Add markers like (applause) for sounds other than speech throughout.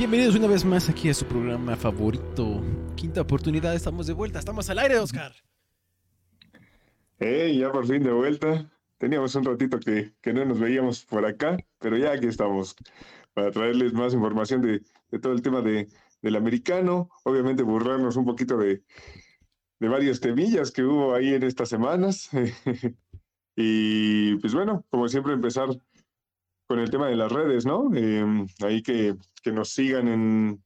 Bienvenidos una vez más aquí a su programa favorito. Quinta oportunidad, estamos de vuelta, estamos al aire, Oscar. Hey, ya por fin de vuelta. Teníamos un ratito que, que no nos veíamos por acá, pero ya aquí estamos para traerles más información de, de todo el tema de, del americano. Obviamente burlarnos un poquito de, de varios temillas que hubo ahí en estas semanas. (laughs) y pues bueno, como siempre empezar con el tema de las redes, ¿no? Eh, ahí que, que, nos sigan en,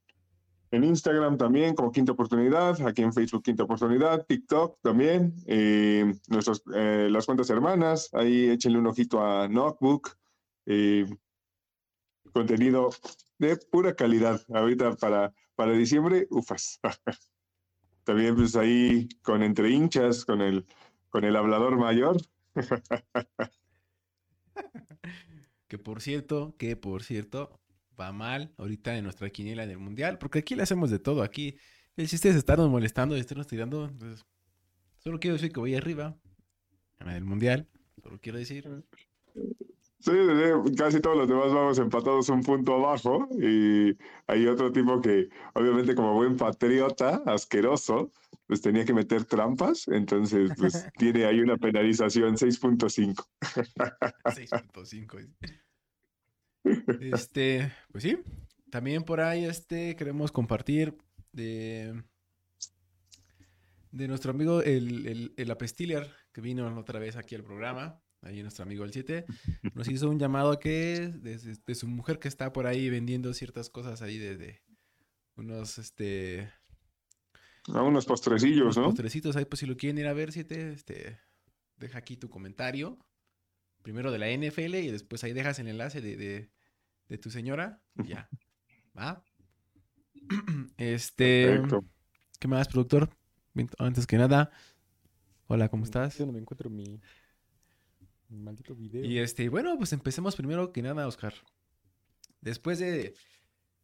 en, Instagram también como Quinta Oportunidad, aquí en Facebook Quinta Oportunidad, TikTok también, eh, nuestras, eh, las cuentas hermanas, ahí échenle un ojito a Notebook, eh, contenido de pura calidad ahorita para, para diciembre, ufas. (laughs) también pues ahí con entre hinchas, con el, con el hablador mayor. (laughs) Que por cierto, que por cierto, va mal ahorita en nuestra quiniela del mundial, porque aquí le hacemos de todo. Aquí el chiste es estarnos molestando y estarnos tirando. Entonces, solo quiero decir que voy arriba en el mundial. Solo quiero decir. Sí, casi todos los demás vamos empatados un punto abajo. Y hay otro tipo que, obviamente, como buen patriota, asqueroso, pues tenía que meter trampas. Entonces, pues (laughs) tiene ahí una penalización 6.5. 6.5. Este, pues sí. También por ahí este queremos compartir de, de nuestro amigo el, el, el Apestiliar, que vino otra vez aquí al programa. Ahí nuestro amigo el 7 nos hizo un llamado a que de, de, su mujer que está por ahí vendiendo ciertas cosas ahí de, de unos este a unos postrecillos, unos ¿no? Postrecitos ahí, pues si lo quieren ir a ver, 7, este deja aquí tu comentario. Primero de la NFL y después ahí dejas el enlace de, de, de tu señora. Y ya. ¿Va? (clears throat) Este. Perfecto. ¿Qué más, productor? Antes que nada. Hola, ¿cómo estás? Yo no me encuentro mi, mi maldito video. Y este, bueno, pues empecemos primero que nada, Oscar. Después de.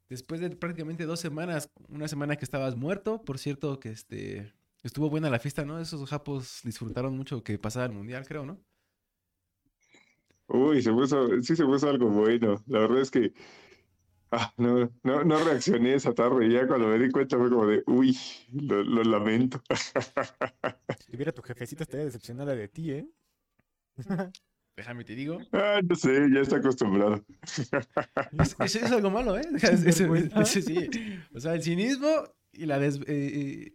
Después de prácticamente dos semanas, una semana que estabas muerto, por cierto, que este. Estuvo buena la fiesta, ¿no? Esos japos disfrutaron mucho que pasaba el mundial, creo, ¿no? Uy, se puso, sí se puso algo bueno. La verdad es que ah, no, no, no reaccioné esa tarde. Y ya cuando me di cuenta fue como de, uy, lo, lo lamento. (laughs) Si hubiera tu jefecita estaría decepcionada de ti, ¿eh? (laughs) Déjame te digo. Ah, no sé, ya está acostumbrado. (laughs) Eso es, es, algo malo, ¿eh? Eso, eso, sí. O sea, el cinismo y la, des, eh,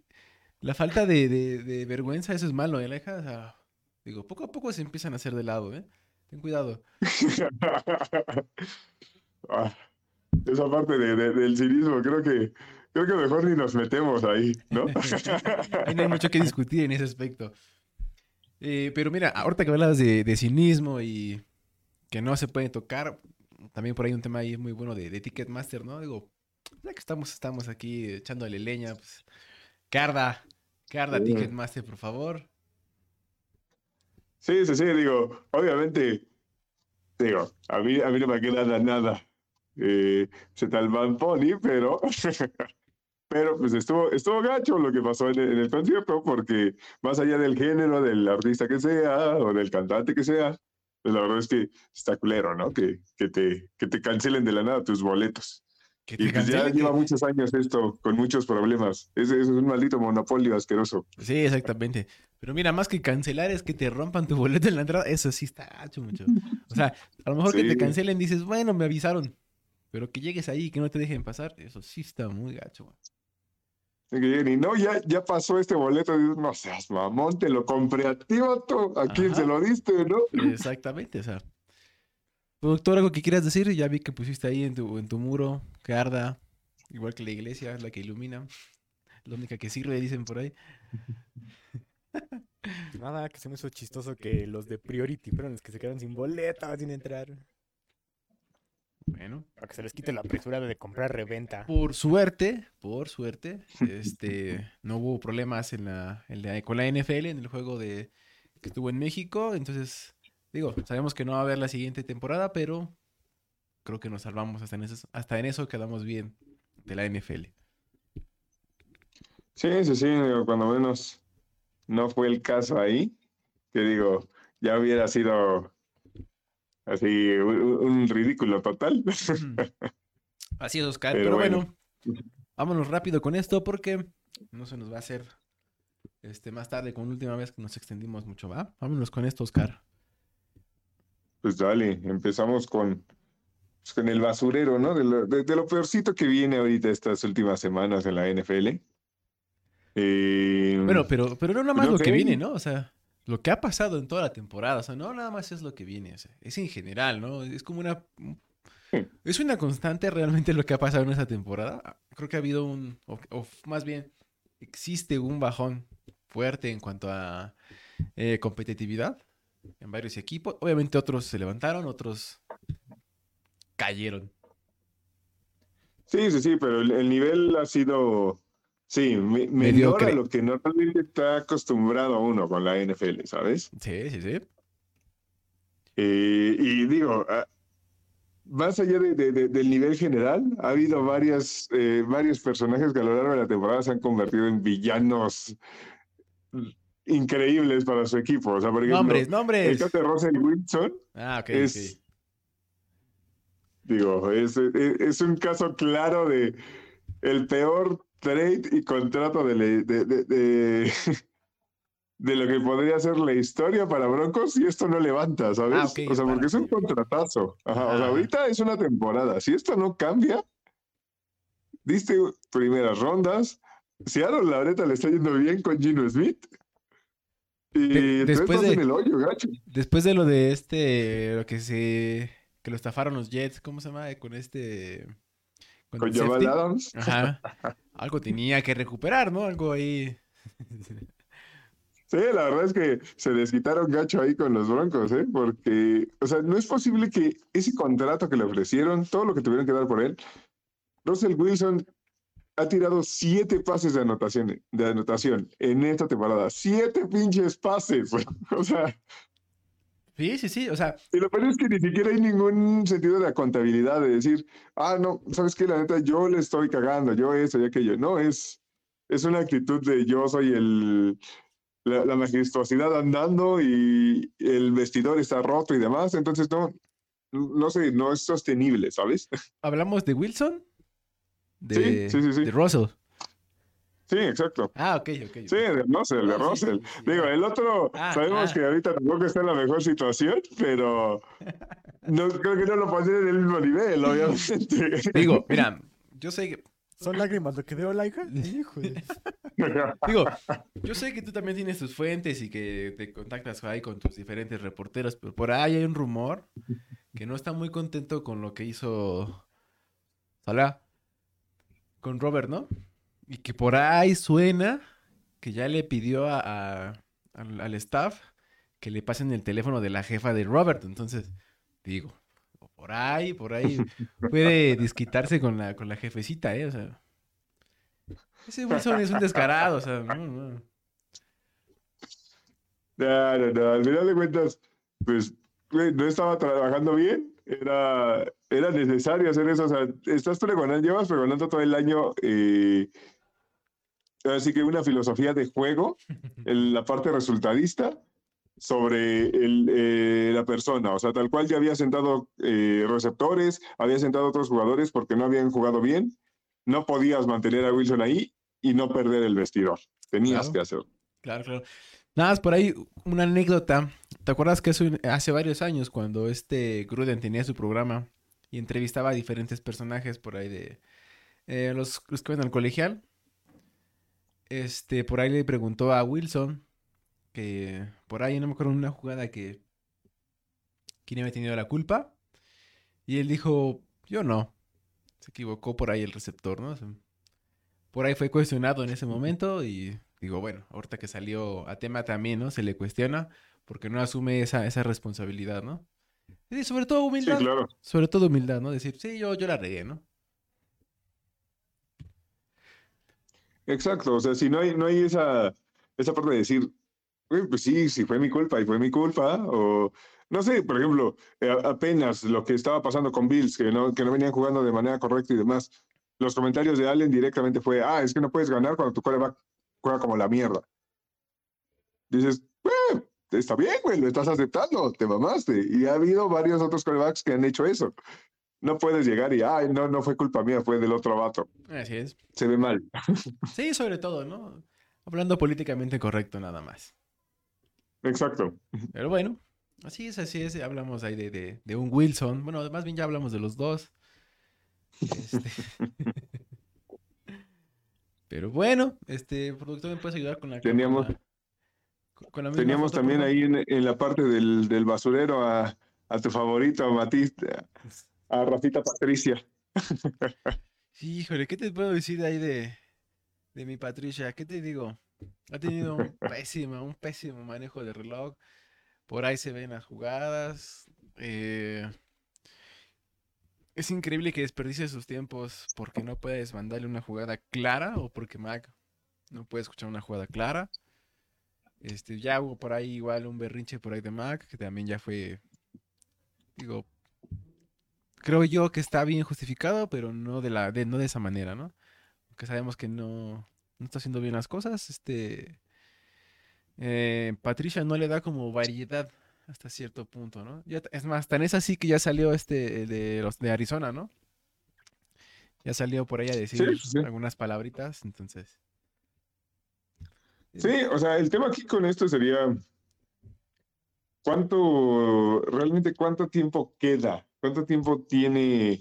la falta de, de, de, vergüenza, eso es malo, ¿eh? O sea, digo, poco a poco se empiezan a hacer de lado, ¿eh? Ten cuidado. (laughs) ah, esa parte de, de, del cinismo, creo que, creo que mejor ni nos metemos ahí, ¿no? (laughs) ahí no hay mucho que discutir en ese aspecto. Eh, pero mira, ahorita que hablabas de, de, cinismo y que no se puede tocar, también por ahí un tema ahí muy bueno de, de Ticketmaster, ¿no? Digo, ya que estamos, estamos aquí echándole leña, pues, Carda, Carda, Sí. Ticketmaster, por favor. Sí, sí, sí, digo, obviamente, digo, a mí, a mí no me queda nada, eh, se tal Bad Pony, pero, (laughs) pero pues estuvo, estuvo gacho lo que pasó en el, en el concierto, porque más allá del género, del artista que sea, o del cantante que sea, pues la verdad es que está culero, ¿no? Que, que, te, que te cancelen de la nada tus boletos. Que Y pues ya lleva muchos años esto, con muchos problemas. Es, es un maldito monopolio asqueroso. Sí, exactamente. Pero mira, más que cancelar es que te rompan tu (laughs) boleto en la entrada. Eso sí está gacho mucho. O sea, a lo mejor Sí. que te cancelen dices, bueno, me avisaron. Pero que llegues ahí y que no te dejen pasar, eso sí está muy gacho. man. Y que lleguen y no, ya, ya pasó este boleto. Dices, no seas mamón, te lo compré a ti, vato. ¿A quién se lo diste, no? Exactamente, o sea. Productor, algo que quieras decir, ya vi que pusiste ahí en tu, en tu muro, que arda, igual que la iglesia, es la que ilumina. La única que sirve, dicen por ahí. (laughs) Nada, que se me hizo chistoso que los de Priority fueron los que se quedaron sin boleta, sin entrar. Bueno. Para que se les quite la apresurada de comprar reventa. Por suerte, por suerte, este, no hubo problemas en la, en la- con la NFL en el juego de que estuvo en México. Entonces, digo, sabemos que no va a haber la siguiente temporada, pero creo que nos salvamos hasta en eso, hasta en eso quedamos bien de la NFL. Sí, sí, sí, digo, cuando menos no fue el caso ahí, que digo, ya hubiera sido así un, ridículo total. Así es, Oscar. Pero Pero, bueno. bueno. vámonos rápido con esto porque no se nos va a hacer este, más tarde con última vez que nos extendimos mucho, ¿va? Vámonos con esto, Oscar. Pues dale, empezamos con, pues, con el basurero, ¿no? De lo, de- de lo peorcito que viene ahorita estas últimas semanas en la NFL. Eh, Bueno, pero, pero no nada más no lo que viene, ¿no? O sea, lo que ha pasado en toda la temporada. O sea, no nada más es lo que viene. o sea, es en general, ¿no? Es como una. Es una constante realmente lo que ha pasado en esa temporada. Creo que ha habido un. O, o más bien, existe un bajón fuerte en cuanto a eh, competitividad en varios equipos. Obviamente otros se levantaron, otros cayeron. Sí, sí, sí, pero el, el nivel ha sido, sí, me- menor a lo que normalmente está acostumbrado uno con la NFL, ¿sabes? Sí, sí, sí. Eh, y digo, ah, más allá de- de- de- del nivel general, ha habido varias, eh, varios personajes que a lo largo de la temporada se han convertido en villanos increíbles para su equipo. O sea, por ejemplo, Nombres, el nombres. caso de Russell Wilson Ah, ok, es, digo, es, es- es un caso claro de el peor trade y contrato de, le- de, de- de- (laughs) de lo que podría ser la historia para Broncos y esto no levanta, ¿sabes? Ah, o sea, porque es un contratazo. Ajá, O sea, ahorita es una temporada. Si esto no cambia, diste primeras rondas. Seattle, la neta, le está yendo bien con Gino Smith. Y después de- en el hoyo, gacho. Después de lo de este, lo que se, que lo estafaron los Jets, ¿cómo se llama? Con este, Con el Jamal. Adams. Ajá. (laughs) Algo tenía que recuperar, ¿no? Algo ahí. (laughs) Sí, la verdad es que se desquitaron gacho ahí con los Broncos, ¿eh? Porque, o sea, no es posible que ese contrato que le ofrecieron, todo lo que tuvieron que dar por él, Russell Wilson ha tirado siete pases de anotación, de anotación en esta temporada. Siete pinches pases. (laughs) O sea, Sí, sí, sí. O sea, y lo peor es que ni siquiera hay ningún sentido de la contabilidad de decir, ah, no, ¿sabes qué? La neta, yo le estoy cagando, yo eso y aquello. No, es, es una actitud de yo soy el, la, la majestuosidad andando y el vestidor está roto y demás. Entonces, no, no sé, no es sostenible, ¿sabes? hablamos de Wilson. De, sí, sí, sí. de Russell. Sí, exacto. Ah, ok, ok. Sí, de Russell, de sí, Russell. sí, sí, Digo, ah. el otro, Ah, sabemos ah. que ahorita tampoco está en la mejor situación, pero no creo que no lo pondría en el mismo nivel, obviamente. (laughs) Digo, mira, yo sé que, ¿Son lágrimas lo que veo, Laika? (laughs) Digo, yo sé que tú también tienes tus fuentes y que te contactas ahí con tus diferentes reporteros, pero por ahí hay un rumor que no está muy contento con lo que hizo Salah con Robert, ¿no? Y que por ahí suena que ya le pidió a, a- al, al staff que le pasen el teléfono de la jefa de Robert. Entonces, digo, por ahí, por ahí (laughs) puede desquitarse con la, con la jefecita, ¿eh? O sea, ese Wilson es un descarado, o sea, no, no. No, no, no, al final de cuentas, pues, güey, no estaba trabajando bien, era, era necesario hacer eso, o sea, estás pregonando, llevas pregonando todo el año, eh, así que una filosofía de juego, (laughs) en la parte resultadista, sobre el, eh, la persona, o sea, tal cual ya había sentado eh, receptores, había sentado otros jugadores porque no habían jugado bien, no podías mantener a Wilson ahí y no perder el vestidor, tenías Claro. que hacerlo. Claro, claro. Nada más por ahí una anécdota. ¿Te acuerdas que hace varios años cuando este Gruden tenía su programa y entrevistaba a diferentes personajes por ahí de eh, los, los que van al colegial? Este, por ahí le preguntó a Wilson que por ahí no me acuerdo una jugada que quién había tenido la culpa y él dijo, "Yo no." Se equivocó por ahí el receptor, ¿no? Por ahí fue cuestionado en ese momento y digo, bueno, ahorita que salió a tema también, ¿no? Se le cuestiona porque no asume esa, esa responsabilidad, ¿no? Y sobre todo Sí, humildad. claro. Sobre todo humildad, ¿no? Decir, sí, yo, yo la regué, ¿no? Exacto, o sea, si no hay, no hay esa, esa parte de decir, "Güey, pues sí, sí fue mi culpa y fue mi culpa, o no sé, por ejemplo, eh, apenas lo que estaba pasando con Bills, que no, que no venían jugando de manera correcta y demás, los comentarios de Allen directamente fue, ah, es que no puedes ganar cuando tu coreback juega como la mierda. Dices, "Eh, está bien, güey, lo estás aceptando, te mamaste. Y ha habido varios otros corebacks que han hecho eso. no puedes llegar y, ay, no, no fue culpa mía, fue del otro vato. Así es. Se ve mal. Sí, sobre todo, ¿no? Hablando políticamente correcto nada más. Exacto. Pero bueno, así es, así es. Hablamos ahí de, de, de un Wilson. Bueno, más bien ya hablamos de los dos. Este... (laughs) Pero bueno, este productor me puedes ayudar con la Teníamos, con la misma teníamos foto, también ahí en, en la parte del, del basurero a, a tu favorito, a Matista, a Rafita Patricia. Sí, híjole, ¿qué te puedo decir ahí de, de mi Patricia? ¿Qué te digo? Ha tenido un (laughs) pésimo, un pésimo manejo de reloj. Por ahí se ven las jugadas. eh, Es increíble que desperdicie sus tiempos porque no puedes mandarle una jugada clara o porque Mac no puede escuchar una jugada clara. Este, ya hubo por ahí igual un berrinche por ahí de Mac, que también ya fue, digo, creo yo que está bien justificado, pero no de la, de, no de esa manera, ¿no? Porque sabemos que no, no está haciendo bien las cosas. Este, eh, Patricia no le da como variedad hasta cierto punto, ¿no? Ya, es más, tan es así que ya salió este el de los de Arizona, ¿no? Ya salió por ahí a decir Sí, sí. algunas palabritas, entonces. Sí, o sea, el tema aquí con esto sería cuánto, realmente cuánto tiempo queda, cuánto tiempo tiene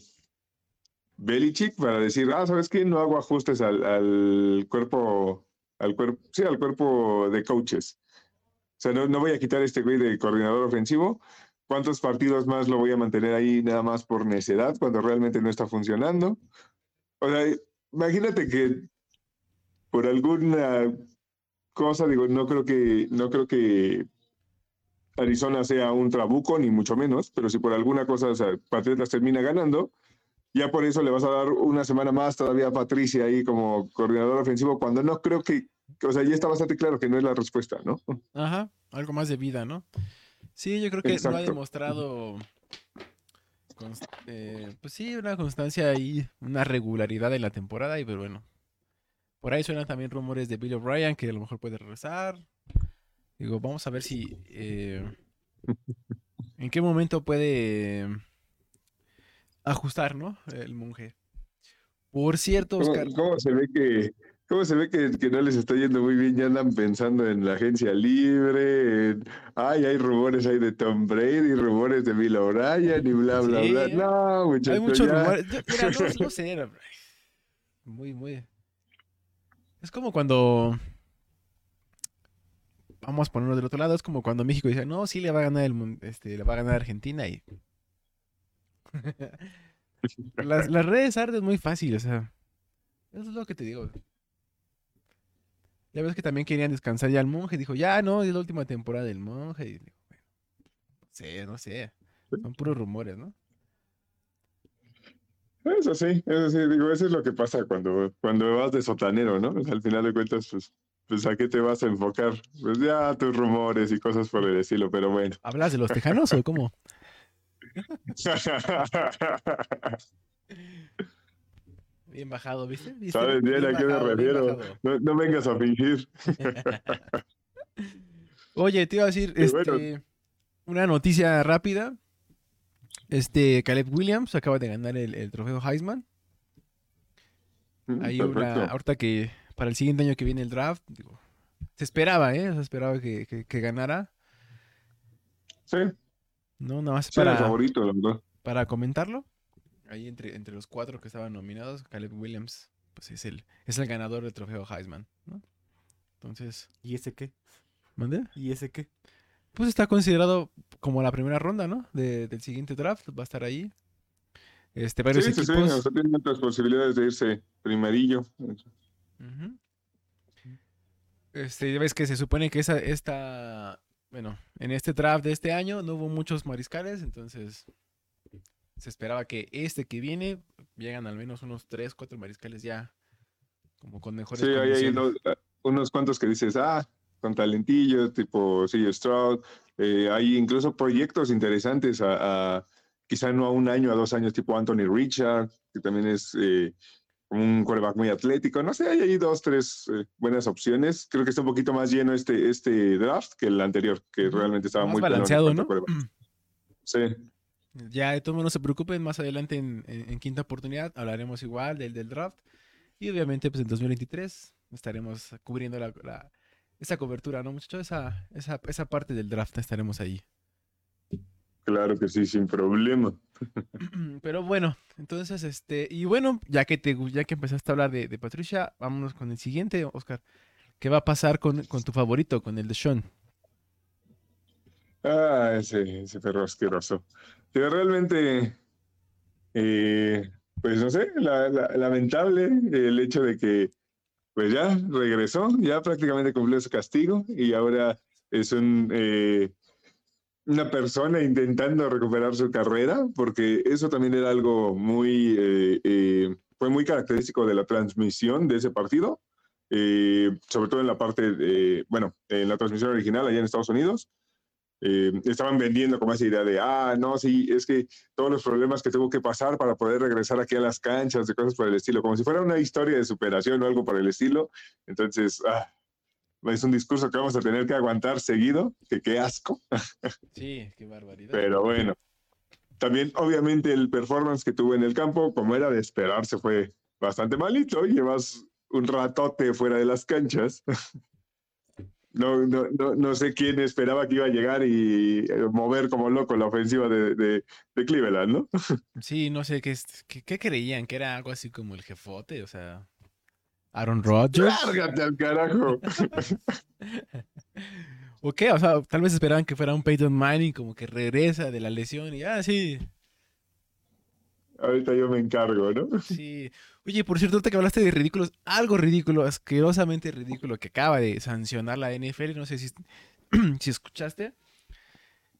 Belichick para decir, ah, ¿sabes qué? No hago ajustes al, al cuerpo, al cuerpo, sí, al cuerpo de coaches. O sea, no, no voy a quitar este güey de coordinador ofensivo. ¿Cuántos partidos más lo voy a mantener ahí nada más por necedad cuando realmente no está funcionando? O sea, imagínate que por alguna cosa, digo, no creo que, no creo que Arizona sea un trabuco, ni mucho menos, pero si por alguna cosa, o sea, Patriotas termina ganando, ya por eso le vas a dar una semana más todavía a Patricia ahí como coordinador ofensivo, cuando no creo que, o sea, ya está bastante claro que no es la respuesta, ¿no? Ajá, algo más de vida, ¿no? Sí, yo creo que no ha Exacto. demostrado, eh, pues sí, una constancia y una regularidad en la temporada, y pero bueno. Por ahí suenan también rumores de Bill O'Brien que a lo mejor puede regresar. Digo, vamos a ver si, eh, (laughs) en qué momento puede eh, ajustar, ¿no? El monje. Por cierto, ¿Cómo, Oscar. cómo se ve que, cómo se ve que, que no les está yendo muy bien? Ya andan pensando en la agencia libre, en, ay, hay rumores ahí de Tom Brady, rumores de Bill O'Brien y bla, bla, Sí, bla. No, Hay muchachos, muchos ya. rumores. Mira, no, no (laughs) sé. era- Muy, muy. Es como cuando. Vamos a ponerlo del otro lado. Es como cuando México dice, no, sí le va a ganar el este, le va a ganar Argentina y. (laughs) las, las redes arden muy fácil, o sea. Eso es lo que te digo. Ya ves que también querían descansar ya al monje. Dijo, ya no, es la última temporada del monje. Y digo, bueno, no sé, no sé. Son puros rumores, ¿no? Eso sí, eso sí, digo, eso es lo que pasa cuando, cuando vas de sotanero, ¿no? Al final de cuentas, pues, pues a qué te vas a enfocar. Pues ya tus rumores y cosas por el estilo, pero bueno. ¿Hablas de los tejanos o cómo? (laughs) Bien bajado, ¿viste? ¿Viste? Sabes bien a qué me bajado, refiero. No, no vengas a fingir. (laughs) Oye, te iba a decir, (laughs) bueno. este, una noticia rápida. Este, Caleb Williams acaba de ganar el, el trofeo Heisman. Hay una, ahorita que para el siguiente año que viene el draft, digo, se esperaba, ¿eh? Se esperaba que, que- que ganara. Sí, No, nada más sí, el para, favorito, la verdad. para comentarlo. Ahí entre, entre los cuatro que estaban nominados, Caleb Williams, pues es el, es el ganador del trofeo Heisman, ¿no? Entonces, ¿Y ese qué? ¿mande? ¿Y ese qué? Pues está considerado como la primera ronda, ¿no? De- del siguiente draft, va a estar ahí. Este, Sí, varios sí, sí, equipos. o sea, tiene muchas posibilidades de irse primerillo. Ujú. Este, ya ves que se supone que esa, esta, bueno, en este draft de este año no hubo muchos mariscales, entonces se esperaba que este que viene llegan al menos unos 3, 4 mariscales ya como con mejores Sí, hay ahí condiciones. unos, unos cuantos que dices, ah, con talentillo, tipo C. Stroud. Eh, hay incluso proyectos interesantes a, a- quizá no a un año, a dos años, tipo Anthony Richard, que también es eh, un quarterback muy atlético. No sé, hay ahí dos, tres eh, buenas opciones. Creo que está un poquito más lleno este, este draft que el anterior, que realmente estaba Más muy balanceado, ¿no? (clears throat) Sí. Ya de todo modo no se preocupen, más adelante en, en- en quinta oportunidad hablaremos igual del, del draft. Y obviamente pues en 2023 estaremos cubriendo la, la- esa cobertura, ¿no muchachos? Esa, esa, esa parte del draft estaremos ahí. Claro que sí, sin problema. (clears throat) Pero bueno, entonces, este, y bueno, ya que te ya que empezaste a hablar de, de Patricia, vámonos con el siguiente, Oscar. ¿Qué va a pasar con, con tu favorito, con el de Sean? Ah, ese, ese perro asqueroso. Que realmente, eh, pues no sé, la- la- lamentable el hecho de que, pues ya regresó, ya prácticamente cumplió su castigo y ahora es eh, una persona intentando recuperar su carrera, porque eso también era algo muy, eh, eh, fue muy característico de la transmisión de ese partido, sobre todo en la parte, bueno, en la transmisión original allá en Estados Unidos eh, estaban vendiendo como esa idea de, ah, no, sí, es que todos los problemas que tuvo que pasar para poder regresar aquí a las canchas, de cosas por el estilo, como si fuera una historia de superación o algo por el estilo. Entonces, ah, es un discurso que vamos a tener que aguantar seguido, que qué asco, (laughs) Sí, qué barbaridad. pero bueno. También, obviamente, el performance que tuvo en el campo, como era de esperarse, fue bastante malito. Llevas un ratote fuera de las canchas. (laughs) No, no, no, no sé quién esperaba que iba a llegar y eh, mover como loco la ofensiva de, de, de Cleveland, ¿no? (laughs) Sí, no sé, ¿qué, qué, qué creían? ¿Que era algo así como el jefote? O sea, Aaron Rodgers. ¡Lárgate al carajo! (laughs) ¿O qué? O sea, tal vez esperaban que fuera un Peyton Manning como que regresa de la lesión y, ah, sí, Ahorita yo me encargo, ¿no? (laughs) sí. Oye, por cierto, ahorita que hablaste de ridículos, algo ridículo, asquerosamente ridículo que acaba de sancionar la NFL, no sé si, (clears throat) si escuchaste,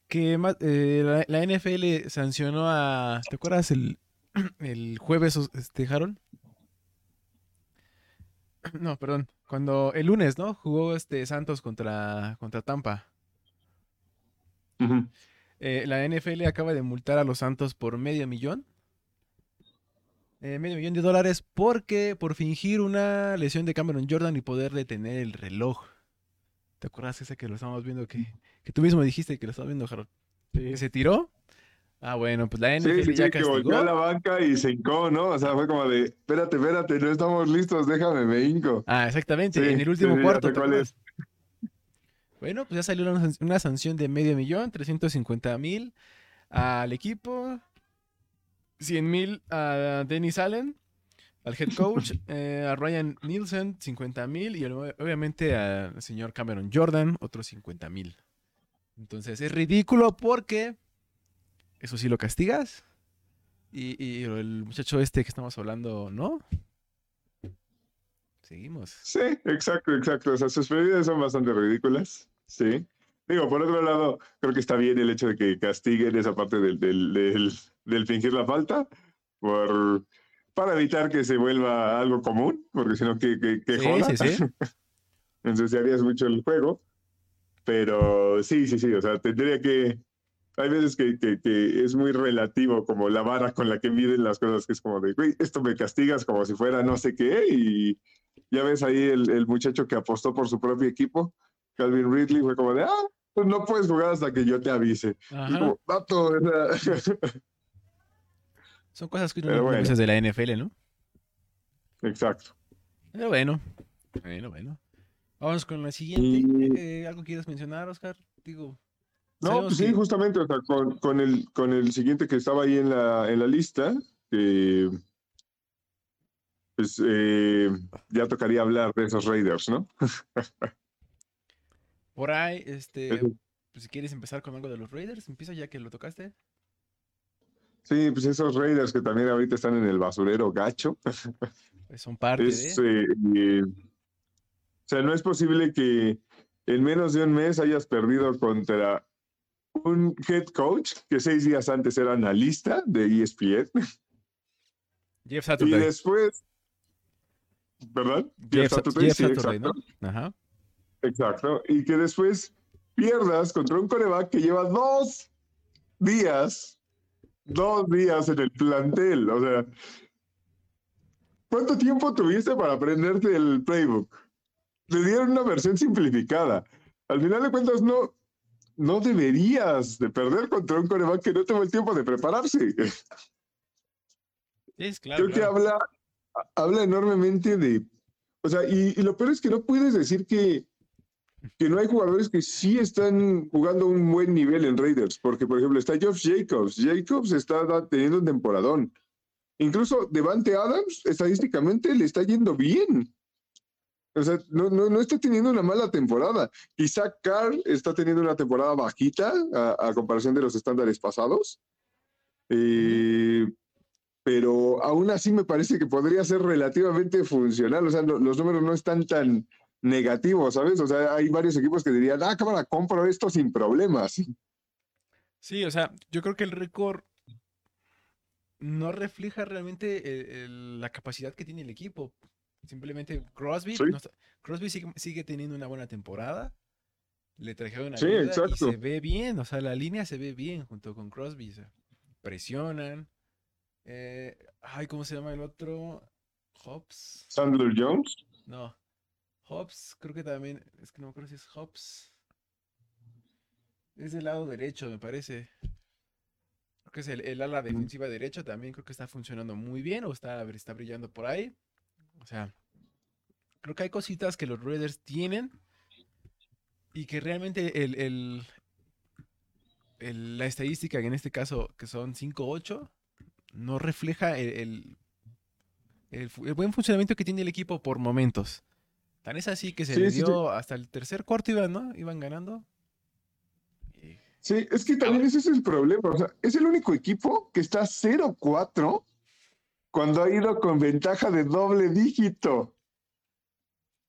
que eh, la, la NFL sancionó a, ¿te acuerdas el, (clears throat) el jueves, este, Harold? (clears throat) No, perdón, cuando el lunes, ¿no? Jugó este Santos contra, contra Tampa. Eh, la NFL acaba de multar a los Santos por medio millón. Eh, medio millón de dólares porque por fingir una lesión de Cameron Jordan y poder detener el reloj. ¿Te acuerdas ese que lo estábamos viendo que, que tú mismo dijiste que lo estabas viendo, Harold? Que se tiró. Ah, bueno, pues la NFL Sí, sí, ya que volvió a la banca y se hincó, ¿no? O sea, fue como de, espérate, espérate, no estamos listos, déjame, me hinco. Ah, exactamente, Sí, en el último cuarto. sé ¿te cuál acuerdas? Bueno, pues ya salió una sanción de medio millón, 350 mil al equipo, 100 mil a Dennis Allen, al head coach, (laughs) eh, a Ryan Nielsen, 50 mil, y el- obviamente al señor Cameron Jordan, otros 50 mil. Entonces es ridículo porque eso sí lo castigas. Y, y el muchacho este que estamos hablando, ¿no? Seguimos. Sí, exacto, exacto. O sea, sus medidas son bastante ridículas. Sí. Digo, por otro lado, creo que está bien el hecho de que castiguen esa parte del, del, del, del fingir la falta por, para evitar que se vuelva algo común, porque si no, que, que, que Sí, joda. sí, sí. (laughs) Ensuciarías mucho el juego. Pero sí, sí, sí. O sea, tendría que. Hay veces que, que, que es muy relativo como la vara con la que miden las cosas, que es como de, güey, esto me castigas como si fuera no sé qué, y ya ves ahí el, el muchacho que apostó por su propio equipo, Calvin Ridley, fue como de, ah, pues no puedes jugar hasta que yo te avise. Y como, vato, o sea, (laughs) Son cosas que no bueno. de la NFL, ¿no? Exacto. Pero bueno. Bueno, bueno. Vamos con la siguiente. Y- Eh, ¿Algo quieres mencionar, Oscar? Digo. No, pues sí, que- justamente, o sea, con, con el, con el siguiente que estaba ahí en la, en la lista, que pues eh, ya tocaría hablar de esos Raiders, ¿no? (laughs) Por ahí, este. Pues, si quieres empezar con algo de los Raiders, empieza ya que lo tocaste. Sí, pues esos Raiders que también ahorita están en el basurero gacho. (laughs) Pues son parte Es, de. eh, eh, o sea, no es posible que en menos de un mes hayas perdido contra un head coach que seis días antes era analista de ESPN (laughs) Jeff y Saturday. después, ¿verdad? Jeff, Sa- Saturday, Jeff sí, Saturday. ¿no? Ajá. Exacto. Y que después pierdas contra un coreback que lleva dos días, dos días en el plantel. O sea, ¿cuánto tiempo tuviste para aprenderte el playbook? Le dieron una versión simplificada. Al final de cuentas, no, no deberías de perder contra un coreback que no tuvo el tiempo de prepararse. Es claro. Creo que habla, habla enormemente de, o sea, y, y lo peor es que no puedes decir que, que no hay jugadores que sí están jugando un buen nivel en Raiders, porque por ejemplo está Josh Jacobs, Jacobs está teniendo un temporadón. Incluso Devante Adams, estadísticamente, le está yendo bien. O sea, no, no, no está teniendo una mala temporada. Quizá Carl está teniendo una temporada bajita a, comparación de los estándares pasados. Eh, pero aún así me parece que podría ser relativamente funcional. O sea, lo- los números no están tan negativos, ¿sabes? O sea, hay varios equipos que dirían, ah, cámara, compro esto sin problemas. Sí, o sea, yo creo que el récord no refleja realmente el- el- la capacidad que tiene el equipo. Simplemente Crosby, Sí. no está- Crosby sigue, sigue teniendo una buena temporada. Le trajeron Sí, ayuda y se ve bien, o sea, la línea se ve bien junto con Crosby. o sea, presionan. Eh, ay, ¿cómo se llama el otro? Hobbs. Sandler Jones. No. Hobbs, creo que también. Es que no me acuerdo si es Hobbs. Es del lado derecho, me parece. Creo que es el, el ala defensiva derecho también. Creo que está funcionando muy bien o está, está brillando por ahí. O sea, creo que hay cositas que los Raiders tienen y que realmente el, el- el- la estadística, que en este caso que son 5-8, no refleja el, el buen funcionamiento que tiene el equipo por momentos. Tan es así que se Sí, le sí, sí. dio hasta el tercer cuarto iban, ¿no? Iban ganando. Y- Sí, es que también ese es el problema. O sea, es el único equipo que está 0-4 cuando ha ido con ventaja de doble dígito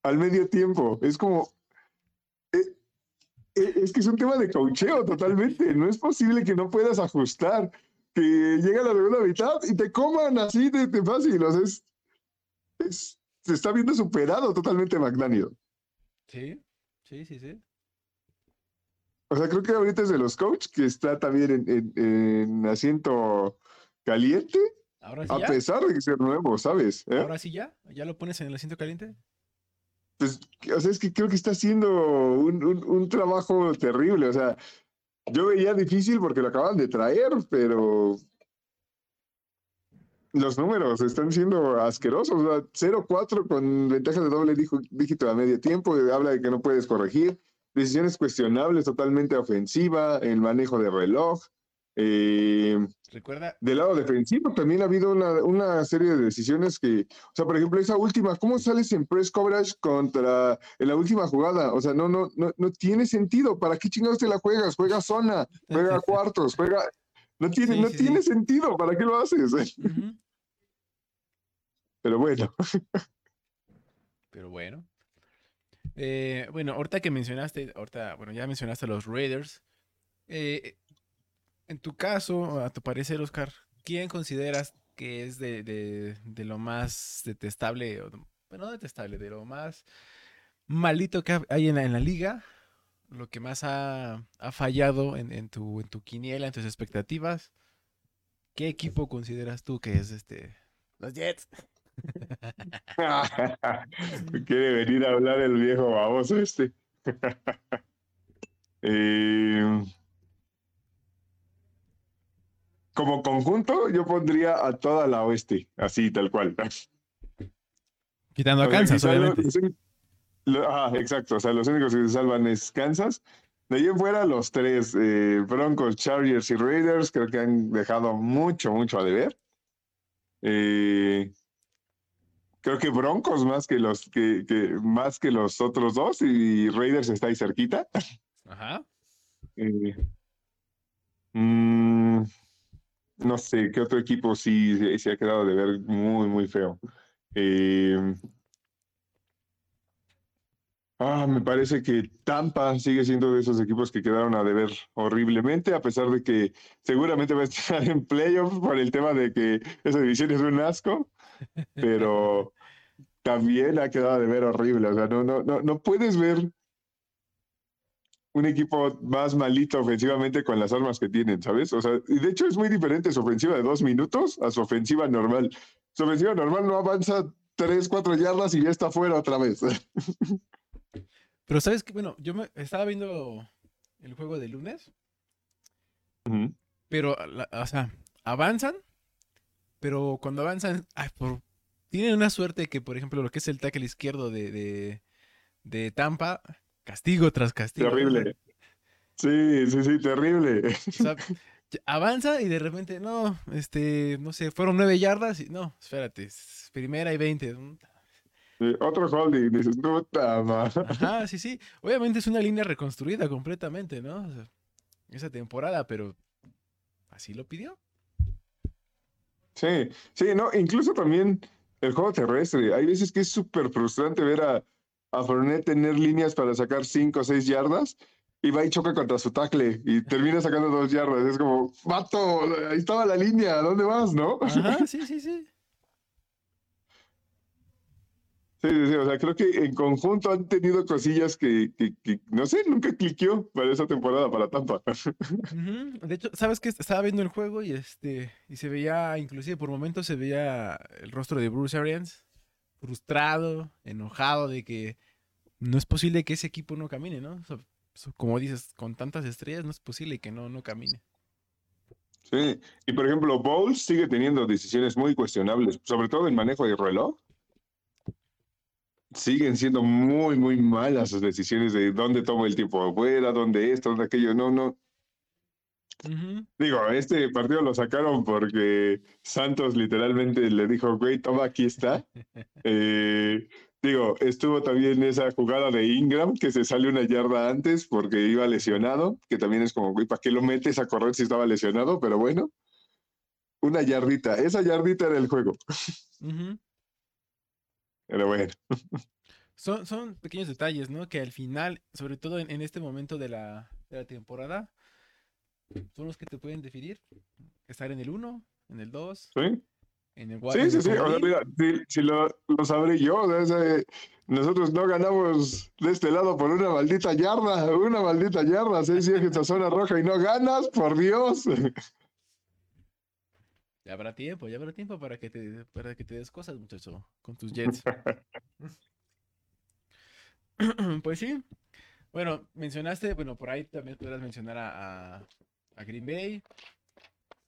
al medio tiempo. Es como. eh, eh, es que es un tema de cocheo totalmente. No es posible que no puedas ajustar. Que llega la segunda mitad y te coman así de, de fácil. O sea, es, es- se está viendo superado totalmente McDaniel. Sí, sí, sí, sí. O sea, creo que ahorita es de los coaches que está también en, en- en asiento caliente, Ahora sí a ya. pesar de que ser nuevo, ¿sabes? ¿Eh? Ahora sí ya. ¿Ya lo pones en el asiento caliente? Pues, o sea, es que creo que está haciendo un, un- un trabajo terrible. O sea, yo veía difícil porque lo acaban de traer, pero los números están siendo asquerosos. O sea, 0-4 con ventaja de doble dígito a medio tiempo, habla de que no puedes corregir. Decisiones cuestionables, totalmente ofensiva, el manejo de reloj. Eh, Recuerda, Del lado defensivo también ha habido una, una serie de decisiones que, o sea, por ejemplo, esa última, ¿cómo sales en press coverage contra en la última jugada? O sea, no, no, no, no tiene sentido. ¿Para qué chingados te la juegas? Juega zona, juega cuartos, juega. No tiene, Sí, no sí, tiene sí. sentido. ¿Para qué lo haces? ujú, Pero bueno, (laughs) pero bueno. Eh, bueno, ahorita que mencionaste, ahorita, bueno, ya mencionaste a los Raiders. Eh, en tu caso, a tu parecer, Oscar, ¿quién consideras que es de, de- de lo más detestable, o, bueno, no detestable, de lo más malito que ha- hay en la, en la liga? Lo que más ha, ha fallado en, en tu, en tu quiniela, en tus expectativas. ¿Qué equipo consideras tú que es este? Los Jets. (laughs) quiere venir a hablar el viejo baboso este. (laughs) Eh, como conjunto, yo pondría a toda la oeste, así tal cual. Quitando a O sea, Kansas, quizá lo- obviamente. los ajá, exacto. O sea, los únicos que se salvan es Kansas. De ahí en fuera, los tres, eh, Broncos, Chargers y Raiders, creo que han dejado mucho, mucho a deber. Eh, creo que Broncos más que los que, que- más que los otros dos, y Raiders está ahí cerquita. Ajá. Eh, mm, no sé, ¿qué otro equipo sí se- se ha quedado de ver muy, muy feo? Eh, ah, me parece que Tampa sigue siendo de esos equipos que quedaron a deber horriblemente, a pesar de que seguramente va a estar (laughs) en playoffs por el tema de que esa división es un asco, pero también ha quedado a deber horrible. O sea, no, no, no, no puedes ver un equipo más malito ofensivamente con las armas que tienen, ¿sabes? O sea, y de hecho es muy diferente su ofensiva de dos minutos a su ofensiva normal. Su ofensiva normal no avanza tres, cuatro yardas y ya está fuera otra vez. (laughs) Pero sabes que, bueno, yo me estaba viendo el juego de lunes. Pero, la- o sea, avanzan, pero cuando avanzan, ay, por- tienen una suerte que, por ejemplo, lo que es el tackle izquierdo de, de, de Tampa, castigo tras castigo. Terrible. Sí, sí, sí, terrible. O sea, ya avanza y de repente, no, este, no sé, fueron nueve yardas y no, espérate, es primera y veinte. Sí, Otro holding, dices, puta madre. Ajá, sí, sí. Obviamente es una línea reconstruida completamente, ¿no? O sea, esa temporada, pero así lo pidió. Sí, sí, no, incluso también el juego terrestre. Hay veces que es súper frustrante ver a, a Fournette tener líneas para sacar 5 o 6 yardas y va y choca contra su tackle y termina sacando 2 yardas. Es como, vato, ahí estaba la línea, ¿a dónde vas, no? Ajá, sí, sí, sí. Sí, sí, sí, o sea, creo que en conjunto han tenido cosillas que, que- que, no sé, nunca cliqueó para esa temporada, para Tampa. De hecho, ¿sabes qué? Estaba viendo el juego y este y se veía, inclusive por momentos se veía el rostro de Bruce Arians frustrado, enojado de que no es posible que ese equipo no camine, ¿no? O sea, so- como dices, con tantas estrellas no es posible que no, no camine. Sí, y por ejemplo, Bowles sigue teniendo decisiones muy cuestionables, sobre todo en manejo de reloj. Siguen siendo muy, muy malas sus decisiones de dónde tomo el tiempo afuera, dónde esto, dónde aquello. No, no. Digo, este partido lo sacaron porque Santos literalmente le dijo, güey, toma, aquí está. (laughs) Eh, digo, estuvo también esa jugada de Ingram que se sale una yarda antes porque iba lesionado, que también es como, güey, ¿para qué lo metes a correr si estaba lesionado? Pero bueno, una yardita, esa yardita era el juego. ujú. Pero bueno, (laughs) Son, son pequeños detalles, ¿no? Que al final, sobre todo en, en este momento de la, de la temporada, son los que te pueden definir. Estar en el 1, en el 2, ¿sí? en el 4. Sí, sí, sí. O sea, mira, si, si lo, lo sabré yo, o sea, ese- nosotros no ganamos de este lado por una maldita yarda, una maldita yarda, seis viajes a zona roja y no ganas, por Dios. (laughs) Ya habrá tiempo, ya habrá tiempo para que te, para que te des cosas, muchacho, con tus (laughs) Jets. (clears throat) pues sí. Bueno, mencionaste, bueno, por ahí también podrás mencionar a, a- a Green Bay.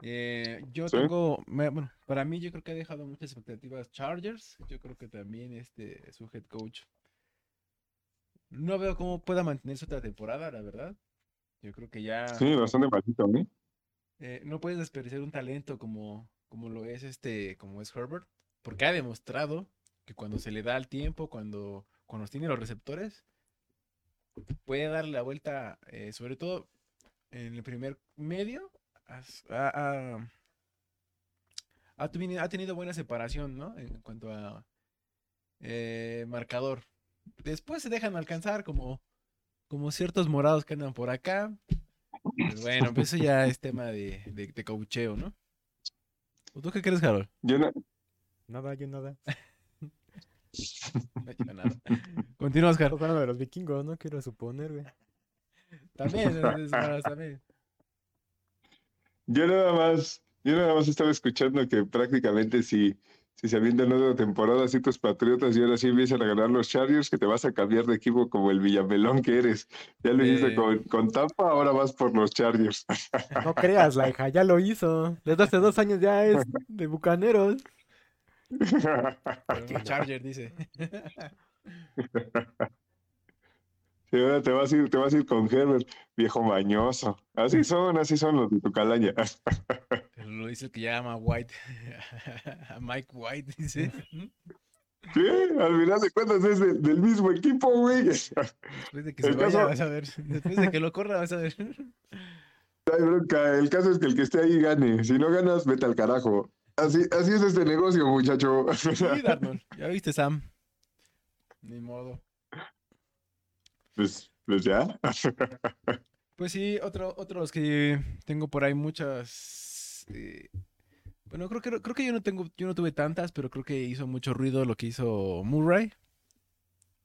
Eh, yo Sí. tengo, me- bueno, para mí yo creo que ha dejado muchas expectativas Chargers. Yo creo que también este, su head coach. No veo cómo pueda mantenerse otra temporada, la verdad. Yo creo que ya... Sí, bastante malito, ¿no? Eh, no puedes desperdiciar un talento como, como lo es este, como es Herbert, porque ha demostrado que cuando se le da el tiempo, cuando, cuando tiene los receptores, puede darle la vuelta, eh, sobre todo en el primer medio, ha tenido buena separación, ¿no? En cuanto a eh, marcador. Después se dejan alcanzar como, como ciertos morados que andan por acá. Pues bueno, pues eso ya es tema de, de, de coacheo, ¿no? ¿O ¿Tú qué crees, Harold? Yo no- Nada, yo nada. (laughs) No nada. Continúa, Oscar. Estás hablando de los vikingos, no quiero suponer, güey. También, es- es malas también. yo nada más, yo nada más estaba escuchando que prácticamente si, si se avientan otra temporada así tus patriotas y ahora sí empiezan a ganar los Chargers, que te vas a cambiar de equipo como el Villamelón que eres. Ya lo hiciste Eh. con, con Tampa, ahora vas por los Chargers. (laughs) No creas, la hija ya lo hizo. Desde hace dos años ya es de bucaneros. Charger, dice. Sí, ahora te vas a ir, te vas a ir con Herbert, viejo mañoso. Así (laughs) son, así son los de tu calaña. (laughs) Lo dice el que llama White. (laughs) A Mike White, dice. Sí, al final de cuentas es de- del mismo equipo, güey. Después de que se vaya, caso- vas a ver. Después de que lo corra, vas a ver. Bronca. El caso es que el que esté ahí gane. Si no ganas, vete al carajo. Así, así es este negocio, muchacho. Sí, Darnold. Ya viste, Sam. Ni modo. Pues, pues ya. Pues sí, otro, otros que tengo por ahí muchas. Eh, bueno, creo que creo que yo no tengo, yo no tuve tantas, pero creo que hizo mucho ruido lo que hizo Murray.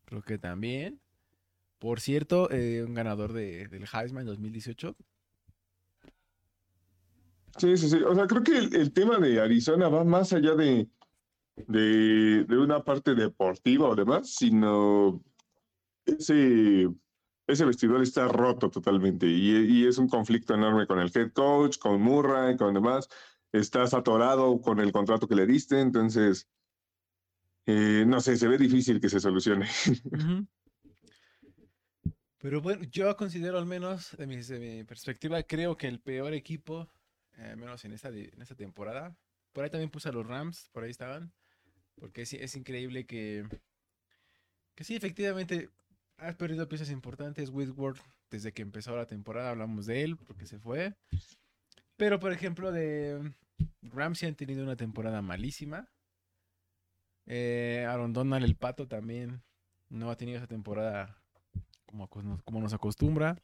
Creo que también. Por cierto, eh, un ganador de, del Heisman 2018. Sí, sí, sí. O sea, creo que el, el tema de Arizona va más allá de, de, de una parte deportiva o demás, sino ese, ese vestidor está roto totalmente y, y, es un conflicto enorme con el head coach, con Murray, con demás. Estás atorado con el contrato que le diste, entonces, eh, no sé, se ve difícil que se solucione. (laughs) Pero bueno, yo considero al menos, de mi, mi perspectiva, creo que el peor equipo, eh, al menos en esta, en esta temporada, por ahí también puse a los Rams, por ahí estaban, porque es, es increíble que, que sí, efectivamente, has perdido piezas importantes. Whitworth, desde que empezó la temporada, hablamos de él, porque se fue. Pero, por ejemplo, de Ramsey han tenido una temporada malísima. Eh, Aaron Donald, el pato, también no ha tenido esa temporada como, como nos acostumbra.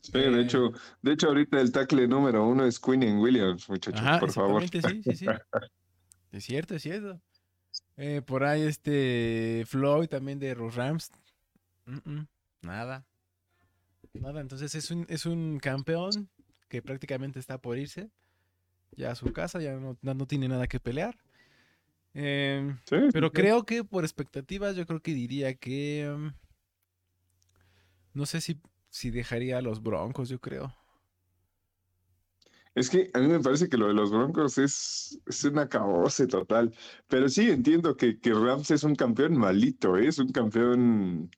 Sí, de eh, hecho, de hecho ahorita el tackle número uno es Quinn Williams, muchachos, por favor. Sí, sí, sí. (laughs) es cierto, es cierto. Eh, por ahí este Floyd también de los Rams. nada. Nada, entonces es un, es un campeón que prácticamente está por irse ya a su casa, ya no, no tiene nada que pelear. Em, pero creo que por expectativas yo creo que diría que... Em, no sé si, si dejaría a los Broncos, yo creo. Es que a mí me parece que lo de los Broncos es, es un acabose total. Pero sí entiendo que, que Rams es un campeón malito, ¿eh? es un campeón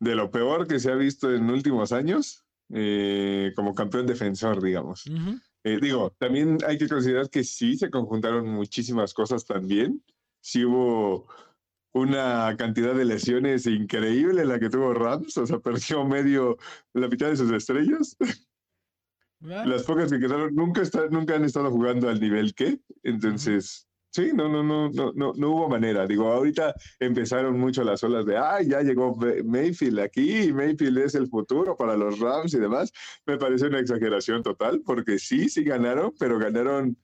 de lo peor que se ha visto en últimos años, eh, como campeón defensor, digamos. Eh, digo, también hay que considerar que sí se conjuntaron muchísimas cosas también. Sí hubo una cantidad de lesiones increíble la que tuvo Rams, o sea, (laughs) perdió medio, la mitad de sus estrellas. Las pocas que quedaron nunca, nunca han estado jugando al nivel que, entonces, sí, no, no, no, no, no, no hubo manera. Digo, ahorita empezaron mucho las olas de, ay, ya llegó Mayfield aquí, Mayfield es el futuro para los Rams y demás. Me parece una exageración total, porque sí, sí ganaron, pero ganaron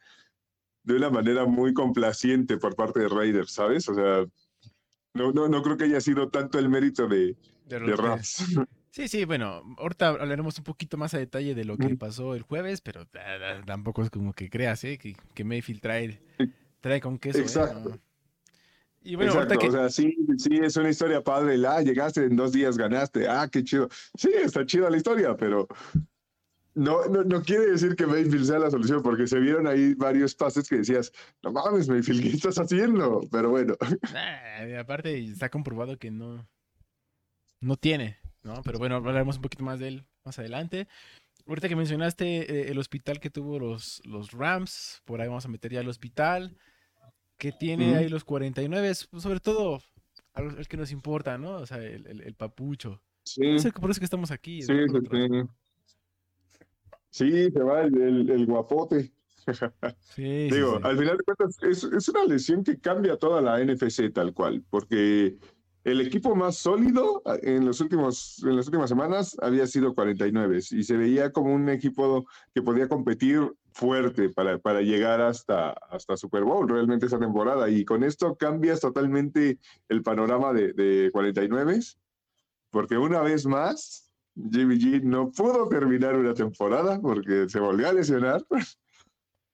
de una manera muy complaciente por parte de Raiders, ¿sabes? O sea, no, no, no creo que haya sido tanto el mérito de, de, de Rams. (laughs) Sí, sí, bueno, ahorita hablaremos un poquito más a detalle de lo que pasó el jueves, pero tampoco es como que creas, ¿eh? Que, que Mayfield trae, trae con queso. ¿eh? Exacto. Y bueno, Exacto. Que... O sea, sí, sí, es una historia padre. Ah, llegaste en dos días, ganaste. Ah, qué chido. Sí, está chida la historia, pero no, no, no, quiere decir que Mayfield sea la solución, porque se vieron ahí varios pases que decías, no mames, Mayfield, ¿qué estás haciendo? Pero bueno. aparte, está comprobado que no, no tiene. ¿No? Pero bueno, hablaremos un poquito más de él más adelante. Ahorita que mencionaste eh, el hospital que tuvo los, los Rams, por ahí vamos a meter ya el hospital, que tiene ahí los 49, sobre todo el que nos importa, ¿no? O sea, el, el, papucho. Sí. por eso que estamos aquí. Sí, sí, sí. se va el, el guapote. Sí, Digo, al final de cuentas, es, es, una lesión que cambia toda la NFC tal cual, porque el equipo más sólido ah, en, los últimos, en las últimas semanas había sido 49 y se veía como un equipo que podía competir fuerte para, para llegar hasta, hasta Super Bowl realmente esa temporada. Y con esto cambias totalmente el panorama de, de 49 porque una vez más, Jimmy G no pudo terminar una temporada porque se volvió a lesionar. (laughs)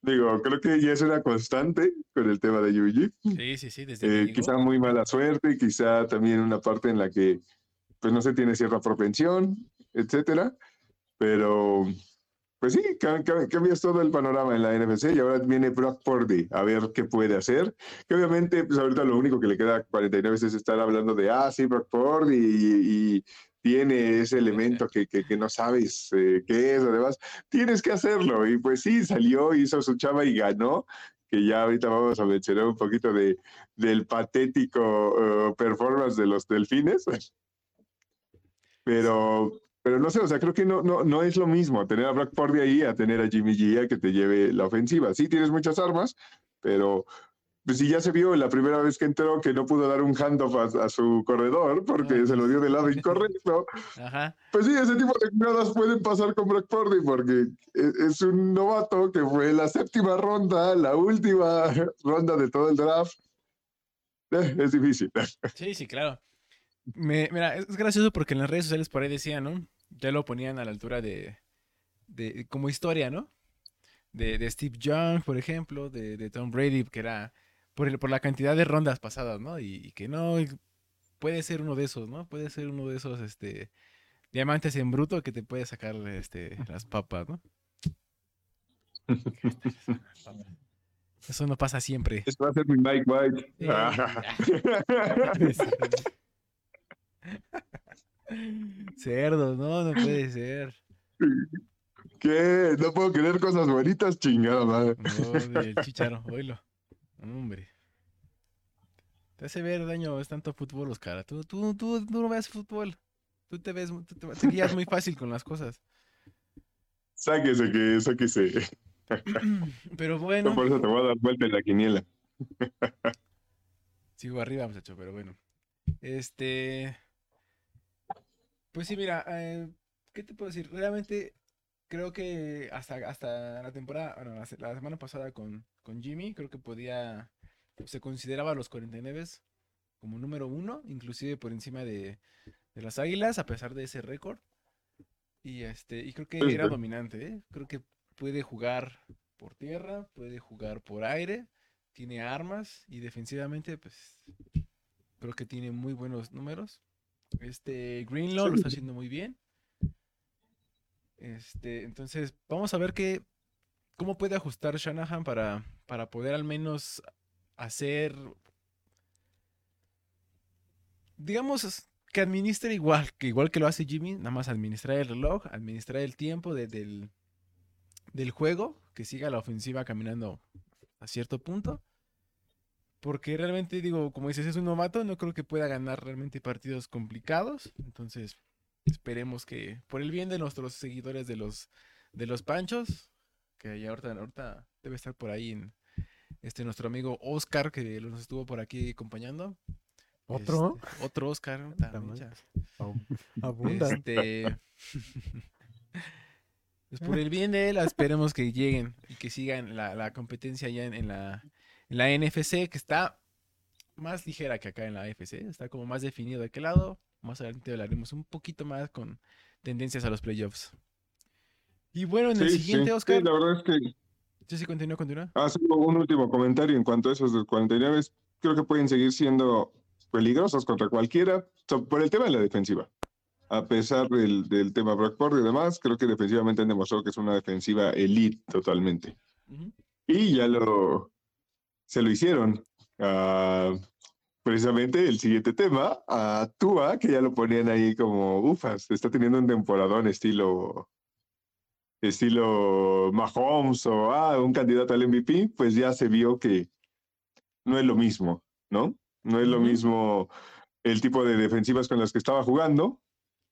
Digo, creo que ya es una constante con el tema de Yuji. Sí, sí, sí. Desde eh, quizá muy mala suerte, quizá también una parte en la que, pues no se tiene cierta propensión, etcétera. Pero, pues sí, cambias todo el panorama en la NFC y ahora viene Brock Purdy a ver qué puede hacer. Que obviamente, pues ahorita lo único que le queda a 49 es estar hablando de, ah, sí, Brock Purdy y, y tiene ese elemento que, que, no sabes eh, qué es, además, tienes que hacerlo. Y pues sí, salió, hizo su chava y ganó, que ya ahorita vamos a mencionar un poquito de, del patético uh, performance de los delfines. (laughs) Pero, pero no sé, o sea, creo que no, no, no es lo mismo tener a Brock Purdy ahí a tener a Jimmy G que te lleve la ofensiva. Sí, tienes muchas armas, pero pues si ya se vio la primera vez que entró que no pudo dar un handoff a, su corredor porque se lo dio del lado incorrecto. Pues sí, ese tipo de jugadas pueden pasar con Brock Purdy porque e, es un novato que fue la séptima ronda, la última (laughs) ronda de todo el draft. Eh, es difícil. (laughs) Sí, sí, claro. mira, es gracioso porque en las redes sociales por ahí decían, ¿no? Ya lo ponían a la altura de, de como historia, ¿no? De, de Steve Young, por ejemplo, de, de Tom Brady, que era por, la cantidad de rondas pasadas, ¿no? Y, que no, puede ser uno de esos, ¿no? Puede ser uno de esos, este, diamantes en bruto que te puede sacar, este, las papas, ¿no? Eso no pasa siempre. Esto va a ser mi Mike White. Eh, (laughs) Ah. Cerdos, no, no puede ser. ¿Qué? No puedo querer cosas bonitas, chingada madre. No, el chicharo, oílo. Hombre. Te hace ver daño, es tanto fútbol, Oscar. Tú, tú, tú, tú no ves fútbol. Tú te ves, tú te, te guías muy fácil con las cosas. Sáquese que, sáquese. (clears throat) Pero No, bueno, por eso te voy a dar vuelta en la quiniela. sigo arriba, muchacho, pero bueno. Este. Pues sí, mira, eh, ¿qué te puedo decir? Realmente creo que hasta, hasta la temporada, bueno, la, se- la semana pasada con, con Jimmy, creo que podía, se consideraba a los 49 como número uno, inclusive por encima de, de las Águilas, a pesar de ese récord. Y este, y creo que era dominante, ¿eh? Creo que puede jugar por tierra, puede jugar por aire, tiene armas y defensivamente, pues, creo que tiene muy buenos números. Este Greenlaw lo está haciendo muy bien. Este, entonces, vamos a ver qué, cómo puede ajustar Shanahan para, para poder al menos hacer, digamos, que administre igual, que igual que lo hace Jimmy, nada más administrar el reloj, administrar el tiempo de- del, del juego, que siga la ofensiva caminando a cierto punto. Porque realmente, digo, como dices, es un novato, no creo que pueda ganar realmente partidos complicados. Entonces, esperemos que, por el bien de nuestros seguidores de los, de los Panchos, que ya ahorita, ahorita debe estar por ahí en, este, nuestro amigo Oscar, que nos estuvo por aquí acompañando. ¿Otro? Este, otro Oscar. (laughs) Abundan. Este. (laughs) Pues por el bien de él, esperemos que lleguen y que sigan la, la competencia ya en, en la, en la NFC, que está más ligera que acá en la AFC. Está como más definido de qué lado. Más adelante hablaremos un poquito más con tendencias a los playoffs. Y bueno, en el Sí, sí, siguiente, sí, Oscar. la verdad es que Sí, sí, continúa, continúa. Ah, un último comentario en cuanto a esos de 49. Creo que pueden seguir siendo peligrosos contra cualquiera por el tema de la defensiva. A pesar del, del tema Brock Purdy y demás, creo que defensivamente han demostrado que es una defensiva elite totalmente. Y ya lo se lo hicieron. Ah, precisamente el siguiente tema, a Tua, que ya lo ponían ahí como, ufas, está teniendo un temporadón estilo estilo Mahomes o ah, un candidato al MVP, pues ya se vio que no es lo mismo, ¿no? No es lo mismo el tipo de defensivas con las que estaba jugando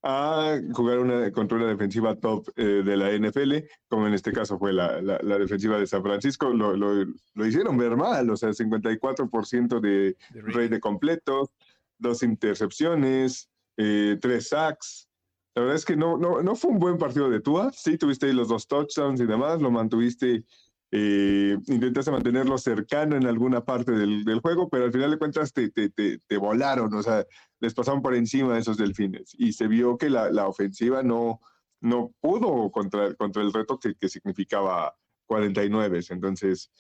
a jugar una, contra una defensiva top eh, de la NFL, como en este caso fue la, la- la defensiva de San Francisco, lo, lo- lo hicieron ver mal, o sea, 54% de De rate de completos, dos intercepciones, eh, tres sacks. La verdad es que no, no, no fue un buen partido de Tua. Sí, tuviste los dos touchdowns y demás, lo mantuviste, eh, intentaste mantenerlo cercano en alguna parte del, del juego, pero al final de cuentas te, te, te, te volaron, o sea, les pasaron por encima a esos delfines. Y se vio que la, la ofensiva no, no pudo contra, contra el reto que, que significaba 49. Entonces,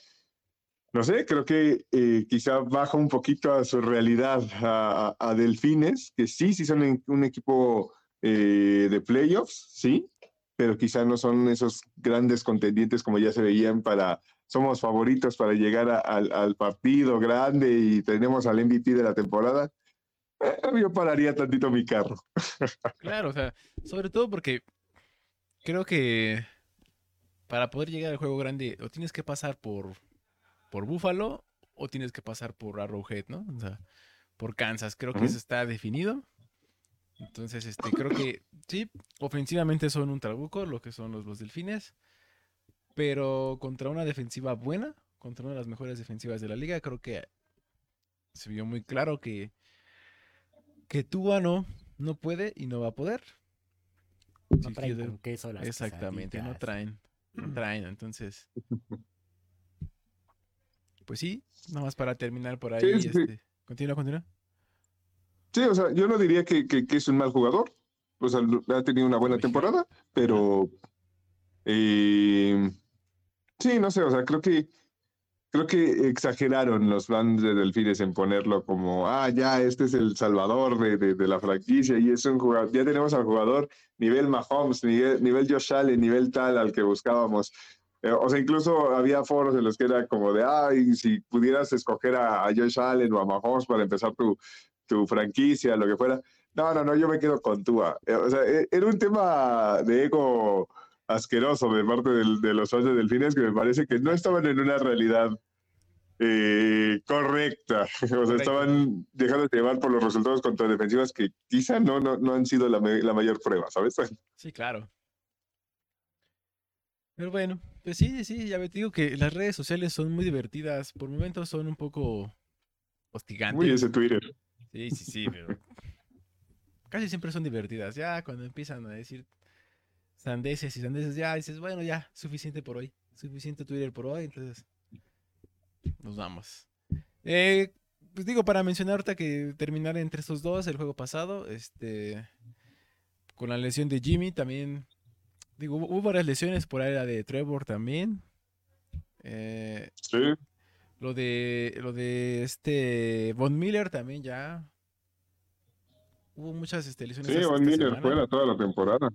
no sé, creo que eh, quizá baja un poquito a su realidad a, a- a Delfines, que sí, sí son en- un equipo eh, de playoffs, sí, pero quizá no son esos grandes contendientes como ya se veían para, somos favoritos para llegar a- al partido grande y tenemos al MVP de la temporada. (laughs) Yo pararía tantito mi carro. Claro, o sea, sobre todo porque creo que para poder llegar al juego grande o tienes que pasar por, por Buffalo o tienes que pasar por Arrowhead, ¿no? O sea, por Kansas. Creo que eso está definido. Entonces, este, creo que sí, ofensivamente son un trabuco, lo que son los, los delfines. Pero contra una defensiva buena, contra una de las mejores defensivas de la liga, creo que se vio muy claro que, que Tua no, no puede y no va a poder. No traen con queso las Exactamente, no traen, no (clears throat) traen, entonces. Pues sí, nada más para terminar por ahí. Sí, sí, sí. este, Continúa, continúa. Sí, o sea, yo no diría que, que- que es un mal jugador. O sea, ha tenido una buena Uy. temporada, pero eh, sí, no sé, o sea, creo que creo que exageraron los fans de Delfines en ponerlo como, ah, ya, este es el salvador de, de, la franquicia y es un jugador, ya tenemos al jugador nivel Mahomes, nivel, Josh Allen, nivel tal al que buscábamos. Eh, o sea, incluso había foros en los que era como de, ay, si pudieras escoger a, a Josh Allen o a Mahomes para empezar tu, tu franquicia, lo que fuera. No, no, no, yo me quedo con Tua. Eh, o sea, e, era un tema de ego asqueroso de parte de los fans de Delfines que me parece que no estaban en una realidad eh, correcta. (laughs) O sea, estaban dejando de llevar por los resultados contra defensivas que quizá no, no, no han sido la, la mayor prueba, ¿sabes? (laughs) Sí, claro. Pero bueno, pues sí, sí, ya me digo que las redes sociales son muy divertidas. Por momentos son un poco hostigantes. Muy ese Twitter. Sí, sí, sí, pero casi siempre son divertidas. Ya cuando empiezan a decir sandeces y sandeces, ya dices, bueno, ya, suficiente por hoy. Suficiente Twitter por hoy, entonces nos vamos. Eh, pues digo, para mencionar ahorita que terminar entre estos dos el juego pasado, este, con la lesión de Jimmy también, digo, hubo varias lesiones por ahí, la de Trevor también. Eh, sí. Lo de, lo de este Von Miller también ya. Hubo muchas este, lesiones. Sí, Von Miller fuera toda la temporada.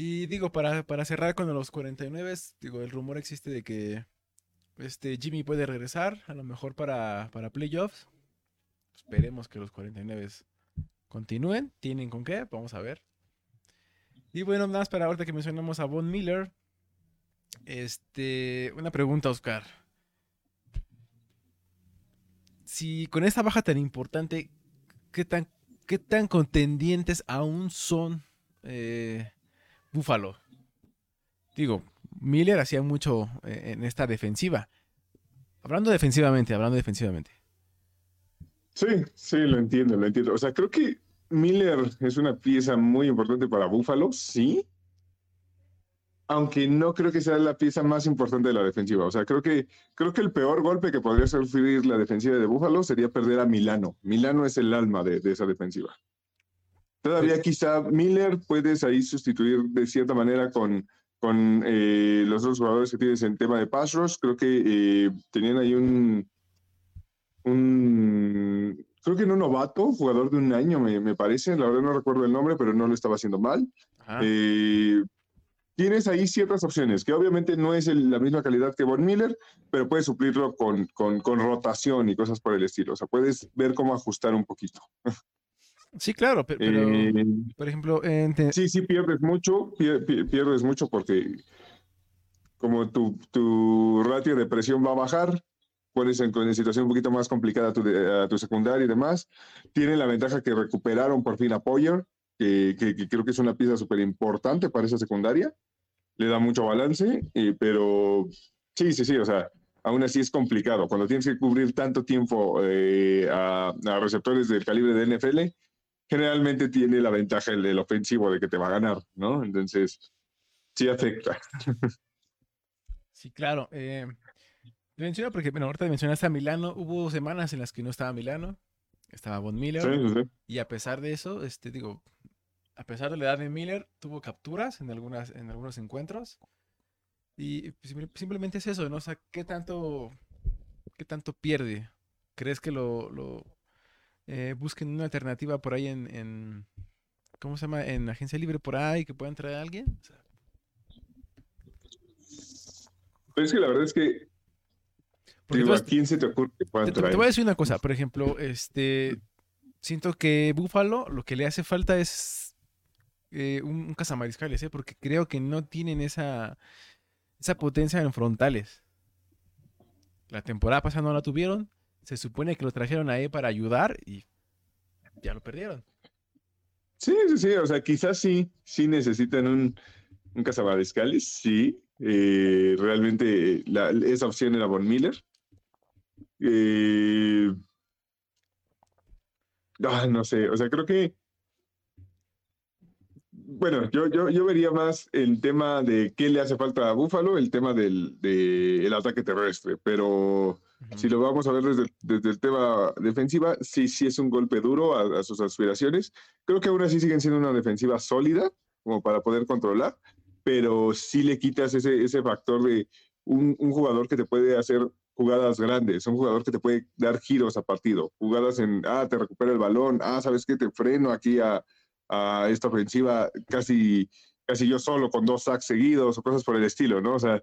Y digo, para, para cerrar con los 49, digo, el rumor existe de que este Jimmy puede regresar, a lo mejor para, para playoffs. Esperemos que los 49 continúen. ¿Tienen con qué? Vamos a ver. Y bueno, más para ahorita que mencionamos a Von Miller. Este, una pregunta, Oscar. Si con esta baja tan importante, ¿qué tan, qué tan contendientes aún son eh, Buffalo? Digo, Miller hacía mucho eh, en esta defensiva. Hablando defensivamente, hablando defensivamente. Sí, sí, lo entiendo, lo entiendo. O sea, creo que Miller es una pieza muy importante para Buffalo, sí. Aunque no creo que sea la pieza más importante de la defensiva. O sea, creo que, creo que el peor golpe que podría sufrir la defensiva de Buffalo sería perder a Milano. Milano es el alma de, esa defensiva. Todavía quizá Miller puedes ahí sustituir de cierta manera con, con eh, los dos jugadores que tienes en tema de pass Creo que eh, tenían ahí un, un, creo que no novato, jugador de un año, me, parece. La verdad no recuerdo el nombre, pero no lo estaba haciendo mal. Eh, tienes ahí ciertas opciones, que obviamente no es la misma calidad que Von Miller, pero puedes suplirlo con, con, con rotación y cosas por el estilo. O sea, puedes ver cómo ajustar un poquito. (laughs) Sí, claro, pero, eh, por ejemplo, sí, sí pierdes mucho, pierdes mucho porque como tu, tu ratio de presión va a bajar, pones en, en situación un poquito más complicada a tu, a tu secundaria y demás. Tiene la ventaja que recuperaron por fin a Poyer, que, que, creo que es una pieza súper importante para esa secundaria. Le da mucho balance, eh, pero sí, sí, sí, o sea, aún así es complicado. Cuando tienes que cubrir tanto tiempo eh, a, a, receptores del calibre de NFL, generalmente tiene la ventaja el, del ofensivo de que te va a ganar, ¿no? Entonces, sí afecta. Sí, claro. Eh, menciona porque, bueno, ahorita mencionaste a Milano, hubo semanas en las que no estaba Milano, estaba Von Miller, sí, sí. y a pesar de eso, este, digo, a pesar de la edad de Miller, tuvo capturas en, algunas, en algunos encuentros, y simplemente es eso, ¿no? O sea, ¿qué tanto, qué tanto pierde? ¿Crees que lo, lo eh, busquen una alternativa por ahí en, ¿cómo se llama? En agencia libre por ahí que puedan traer a alguien. Pues es que la verdad es que ¿a quién se te ocurre que puedan traer? Te, voy a decir una cosa, por ejemplo, este siento que Búfalo lo que le hace falta es eh, un, un cazamariscales, ¿eh? porque creo que no tienen esa, esa potencia en frontales. La temporada pasada no la tuvieron, se supone que lo trajeron ahí para ayudar y ya lo perdieron. Sí, sí, sí, o sea, quizás sí, sí necesitan un, un sí. Eh, realmente esa opción era Von Miller. Eh, ah, no sé, o sea, creo que bueno, yo, yo, yo vería más el tema de qué le hace falta a Búfalo, el tema del de ataque terrestre, pero si lo vamos a ver desde, desde, el tema defensiva, sí, sí es un golpe duro a, sus aspiraciones. Creo que aún así siguen siendo una defensiva sólida, como para poder controlar, pero sí le quitas ese, ese factor de un, un jugador que te puede hacer jugadas grandes, un jugador que te puede dar giros a partido, jugadas en, ah, te recupera el balón, ah, ¿sabes qué? Te freno aquí a, a esta ofensiva casi, casi yo solo con dos sacks seguidos o cosas por el estilo, ¿no? O sea,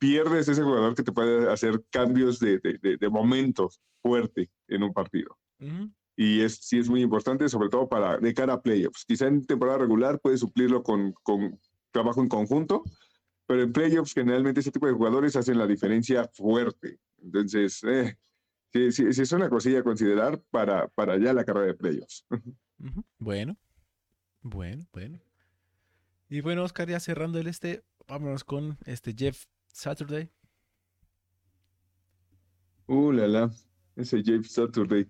pierdes ese jugador que te puede hacer cambios de, de, de, de momentos fuerte en un partido. Ujú. Y es, sí es muy importante, sobre todo para de cara a playoffs. Quizá en temporada regular puedes suplirlo con, con trabajo en conjunto, pero en playoffs generalmente ese tipo de jugadores hacen la diferencia fuerte. Entonces, eh, sí, sí, sí es una cosilla a considerar para, para ya la carrera de playoffs. (laughs) Ujú. Bueno, bueno, bueno. Y bueno, Oscar, ya cerrando el este, vámonos con este Jeff Saturday. Uh, la, la, ese James Saturday.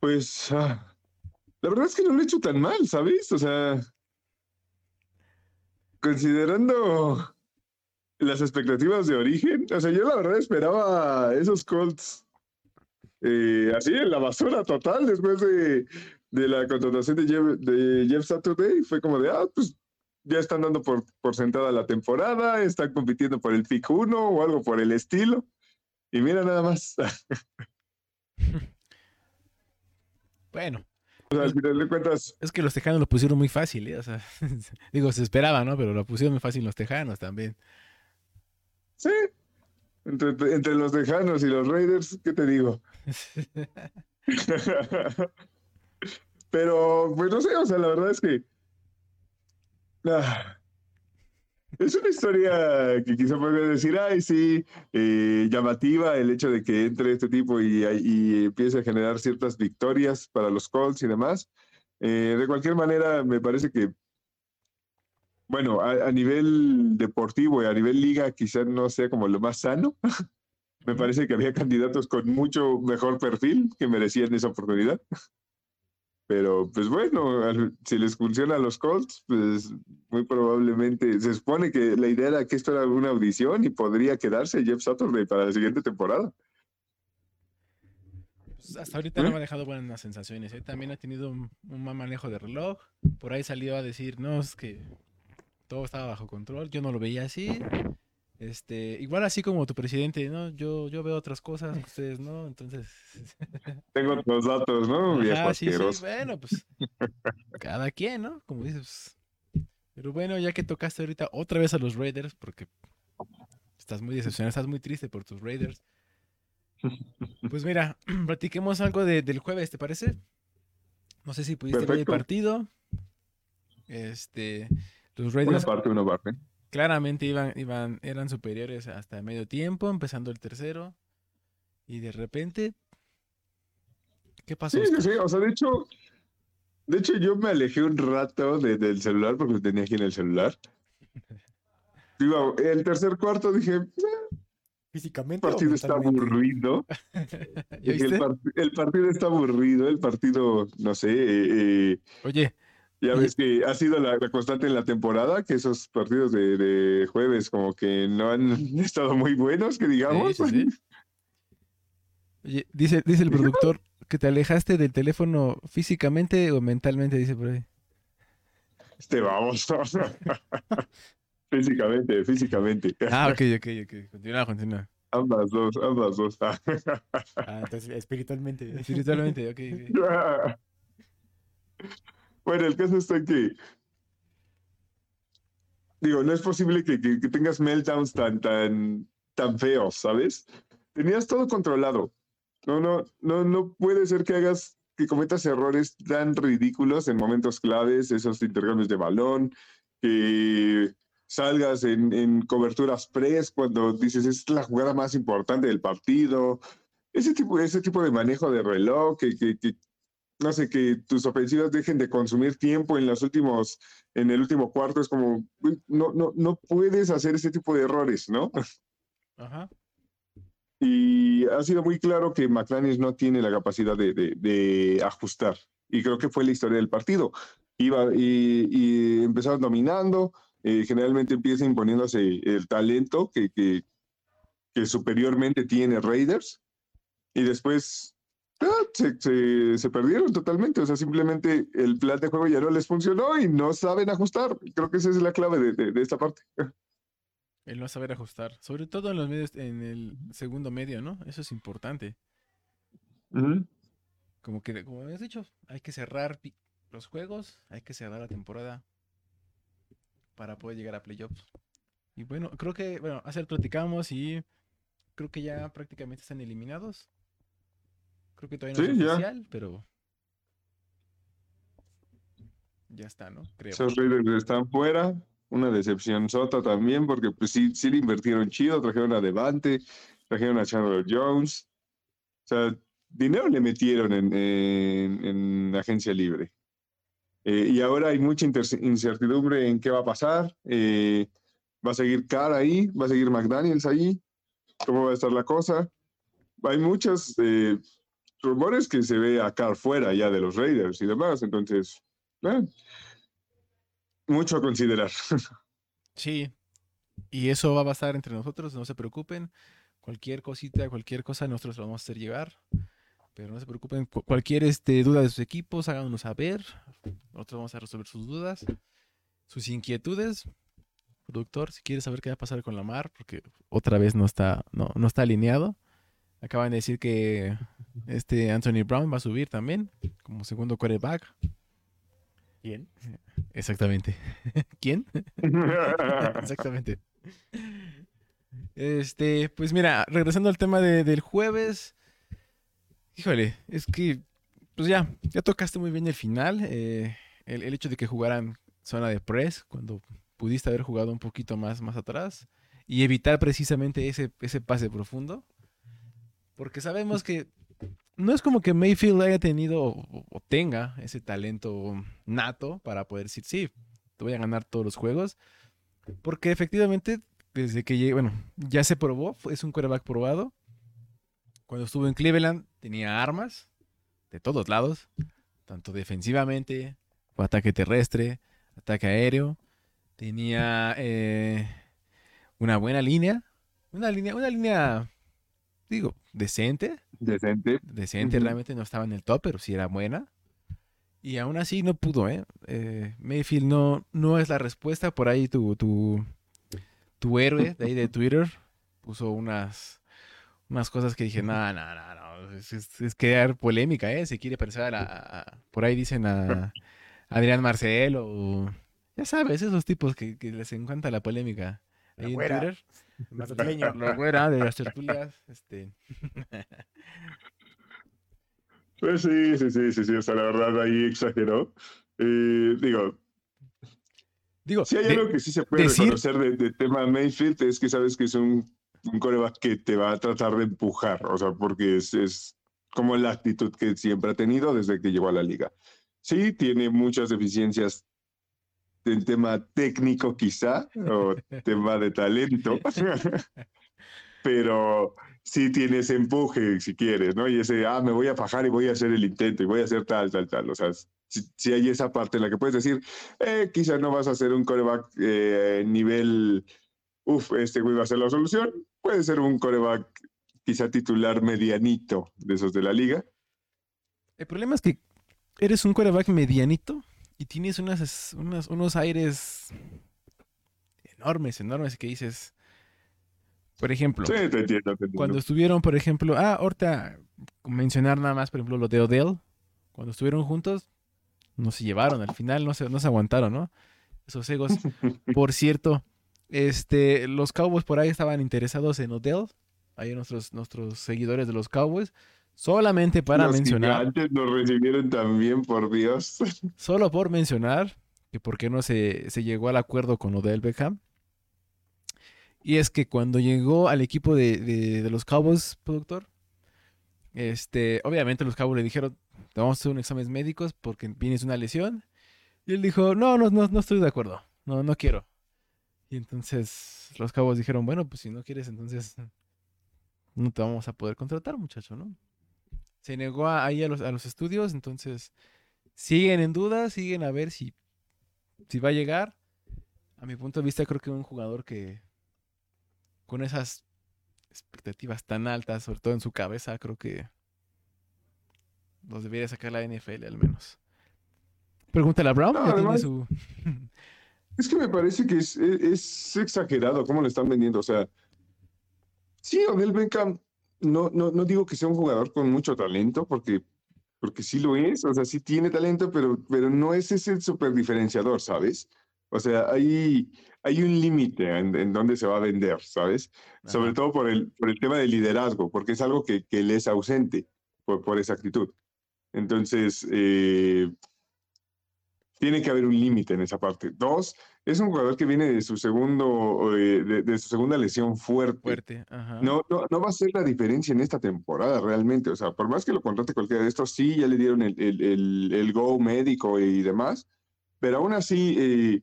Pues, ah, la verdad es que no lo he hecho tan mal, ¿sabes? O sea, considerando las expectativas de origen, o sea, yo la verdad esperaba esos Colts eh, así en la basura total después de, de la contratación de Jeff, de Jeff Saturday. Fue como de, ah, pues ya están dando por, por sentada la temporada, están compitiendo por el pick 1 o algo por el estilo. Y mira nada más. (laughs) Bueno, O sea, al final de cuentas, es que los tejanos lo pusieron muy fácil, ¿eh? O sea, (laughs) digo, se esperaba, ¿no? Pero lo pusieron muy fácil los tejanos también. sí. Entre, entre los Tejanos y los Raiders, ¿qué te digo? (laughs) Pero, pues no sé, o sea, la verdad es que. Ah, es una historia que quizá podría decir, ay, sí, eh, llamativa el hecho de que entre este tipo y, y empiece a generar ciertas victorias para los Colts y demás. Eh, de cualquier manera, me parece que, bueno, a, a nivel deportivo y a nivel liga, quizá no sea como lo más sano. (laughs) Me parece que había candidatos con mucho mejor perfil que merecían esa oportunidad. Pero, pues bueno, al- si les funciona a los Colts, pues muy probablemente se supone que la idea era que esto era una audición y podría quedarse Jeff Saturday para la siguiente temporada. Pues, hasta ahorita no me ha dejado buenas sensaciones. ¿eh? También ha tenido un, un mal manejo de reloj. Por ahí salió a decir, no, es que todo estaba bajo control. Yo no lo veía así. Este, igual así como tu presidente, ¿no? Yo, yo veo otras cosas (laughs) ustedes no, entonces. (laughs) Tengo otros datos, ¿no? Ajá, sí, bueno, pues. Cada quien, ¿no? Como dices. Pero bueno, ya que tocaste ahorita otra vez a los Raiders, porque estás muy decepcionado, estás muy triste por tus Raiders. Pues mira, (clears throat) platiquemos algo de- del jueves, ¿te parece? No sé si pudiste ver el partido. Este, los Una Raiders parte, una parte. Claramente iban, iban, eran superiores hasta medio tiempo, empezando el tercero. Y de repente, ¿qué pasó? Sí, sí. O sea, de hecho, de hecho yo me alejé un rato de- del celular porque lo tenía aquí en el celular. (laughs) Digo, el tercer cuarto dije, "Eh, el Físicamente. o partido está aburrido. (laughs) El, par- el partido está aburrido, el partido, no sé, eh, eh, Oye, ya ves que ha sido la, la constante en la temporada, que esos partidos de, de jueves como que no han (laughs) estado muy buenos, que digamos. Sí, sí, sí. Oye, dice, dice el productor que te alejaste del teléfono físicamente o mentalmente, dice por ahí. Este vamos. (laughs) físicamente, físicamente. Ah, ok, ok, ok. Continúa, continúa. Ambas dos, ambas dos. Ah, entonces espiritualmente. Espiritualmente, ok, ok. (laughs) Bueno, el caso está que. Digo, no es posible que, tengas meltdowns tan, tan, tan feos, ¿sabes? Tenías todo controlado. No, no, no, no puede ser que hagas, que cometas errores tan ridículos en momentos claves, esos intercambios de balón, que salgas en, en coberturas press cuando dices es la jugada más importante del partido. Ese tipo, ese tipo de manejo de reloj que, que, que no sé, que tus ofensivas dejen de consumir tiempo en los últimos, en el último cuarto, es como, no, no, no puedes hacer ese tipo de errores, ¿no? Ajá. Y ha sido muy claro que McLaren no tiene la capacidad de, de- de ajustar. Y creo que fue la historia del partido. Iba y, y empezaron dominando, eh, generalmente empieza imponiéndose el talento que, que, que superiormente tiene Raiders. Y después se, se- se perdieron totalmente. O sea, simplemente el plan de juego ya no les funcionó y no saben ajustar. Creo que esa es la clave de, de- de esta parte. El no saber ajustar. Sobre todo en los medios, en el segundo medio, ¿no? Eso es importante. Como que, como habías dicho, hay que cerrar los juegos, hay que cerrar la temporada para poder llegar a playoffs. Y bueno, creo que, bueno, hace platicamos y creo que ya prácticamente están eliminados. Creo que todavía no es Sí, ya. oficial, pero ya está, ¿no? Creo. Esos Raiders están fuera. Una decepción sota también, porque pues sí, sí le invirtieron chido, trajeron a Devante, trajeron a Chandler Jones. O sea, dinero le metieron en, en- en agencia libre. Eh, y ahora hay mucha incertidumbre en qué va a pasar. Eh, ¿Va a seguir Carr ahí? ¿Va a seguir McDaniels ahí? ¿Cómo va a estar la cosa? Hay muchos eh, rumores que se ve a Carr fuera ya de los Raiders y demás. Entonces, eh, mucho a considerar. (laughs) Sí. Y eso va a pasar entre nosotros, no se preocupen. Cualquier cosita, cualquier cosa, nosotros lo vamos a hacer llegar. Pero no se preocupen, cu- cualquier este, duda de sus equipos, háganos saber. Nosotros vamos a resolver sus dudas, sus inquietudes. Productor, si quieres saber qué va a pasar con Lamar, porque otra vez no está, no, no está alineado. Acaban de decir que este Anthony Brown va a subir también como segundo quarterback. ¿Quién? Exactamente. (laughs) ¿Quién? (laughs) Exactamente. Este, pues mira, regresando al tema de- del jueves. Híjole, es que, pues ya, ya tocaste muy bien el final. eh, el, el hecho de que jugaran zona de press cuando pudiste haber jugado un poquito más, más atrás y evitar precisamente ese, ese pase profundo. Porque sabemos que no es como que Mayfield haya tenido o, tenga ese talento nato para poder decir, sí, te voy a ganar todos los juegos. Porque efectivamente, desde que llegué, bueno, ya se probó, es un quarterback probado. Cuando estuvo en Cleveland tenía armas de todos lados, tanto defensivamente, ataque terrestre, ataque aéreo, tenía eh, una buena línea, una línea, una línea, digo, decente, Decente. decente, realmente no estaba en el top, pero sí era buena. Y aún así no pudo, ¿eh? Eh, Mayfield no, no es la respuesta. Por ahí tu, tu, tu héroe de ahí de (laughs) Twitter puso unas, unas cosas que dije, no, no, no, no, es, es- es crear polémica, ¿eh? Se quiere parecer a la... a- a- por ahí dicen a Adrián Marcel o... Ya sabes, esos tipos que, que les encanta la polémica. Ahí en. Twitter. (laughs) Mazatleño. La güera de las tertulias, este... Pues sí, sí, sí, sí, sí. O sea, la verdad ahí exageró. Eh, digo, Digo, si hay de- algo que sí se puede decir- reconocer de, de tema Mayfield es que sabes que es un, un coreback que te va a tratar de empujar. O sea, porque es, es como la actitud que siempre ha tenido desde que llegó a la liga. Sí, tiene muchas deficiencias en tema técnico quizá, o (laughs) tema de talento, (laughs) pero sí tiene ese empuje si quieres, ¿no? Y ese, ah, me voy a fajar y voy a hacer el intento y voy a hacer tal, tal, tal. O sea, si, hay esa parte en la que puedes decir, eh, quizá no vas a hacer un coreback eh, nivel, uff, este güey va a ser la solución. Puede ser un coreback quizá titular medianito de esos de la liga. El problema es que eres un quarterback medianito y tienes unas, unas- unos aires enormes, enormes que dices, por ejemplo, Sí, te entiendo, te entiendo. cuando estuvieron, por ejemplo, ah, ahorita mencionar nada más, por ejemplo, lo de Odell, cuando estuvieron juntos, no se llevaron, al final no se, no se aguantaron, ¿no? Esos egos. (laughs) Por cierto, este, los Cowboys por ahí estaban interesados en Odell, ahí nuestros, nuestros seguidores de los Cowboys, solamente para Los mencionar. gigantes nos recibieron también, por Dios. (laughs) Solo por mencionar que por qué no se, se llegó al acuerdo con Odell Beckham. Y es que cuando llegó al equipo de, de- de los Cowboys, productor, este, obviamente los Cowboys le dijeron, te vamos a hacer un exámenes médicos porque tienes una lesión. Y él dijo, no, no, no, no estoy de acuerdo, no, no quiero. Y entonces los Cowboys dijeron, bueno, pues si no quieres, entonces no te vamos a poder contratar, muchacho, ¿no? Se negó a- ahí a los, a los estudios, entonces siguen en duda, siguen a ver si, si va a llegar. A mi punto de vista, creo que un jugador que con esas expectativas tan altas, sobre todo en su cabeza, creo que los debería sacar la NFL al menos. Pregúntale a Brown, No, ya tiene su... (laughs) Es que me parece que es, es- es exagerado cómo lo están vendiendo. O sea, sí, Odell Beckham, no, no, no digo que sea un jugador con mucho talento, porque, porque sí lo es, o sea, sí tiene talento, pero, pero no es ese super diferenciador, ¿sabes? O sea, hay, hay un límite en, en dónde se va a vender, ¿sabes? Sobre Ajá. todo por el, por el tema del liderazgo, porque es algo que, que le es ausente por, por esa actitud. Entonces, eh, tiene que haber un límite en esa parte. Dos, es un jugador que viene de su segundo, eh, de, de su segunda lesión fuerte. Fuerte, ajá. No, no, no va a ser la diferencia en esta temporada realmente. O sea, por más que lo contrate cualquiera de estos, sí, ya le dieron el, el, el- el go médico y demás, pero aún así, eh,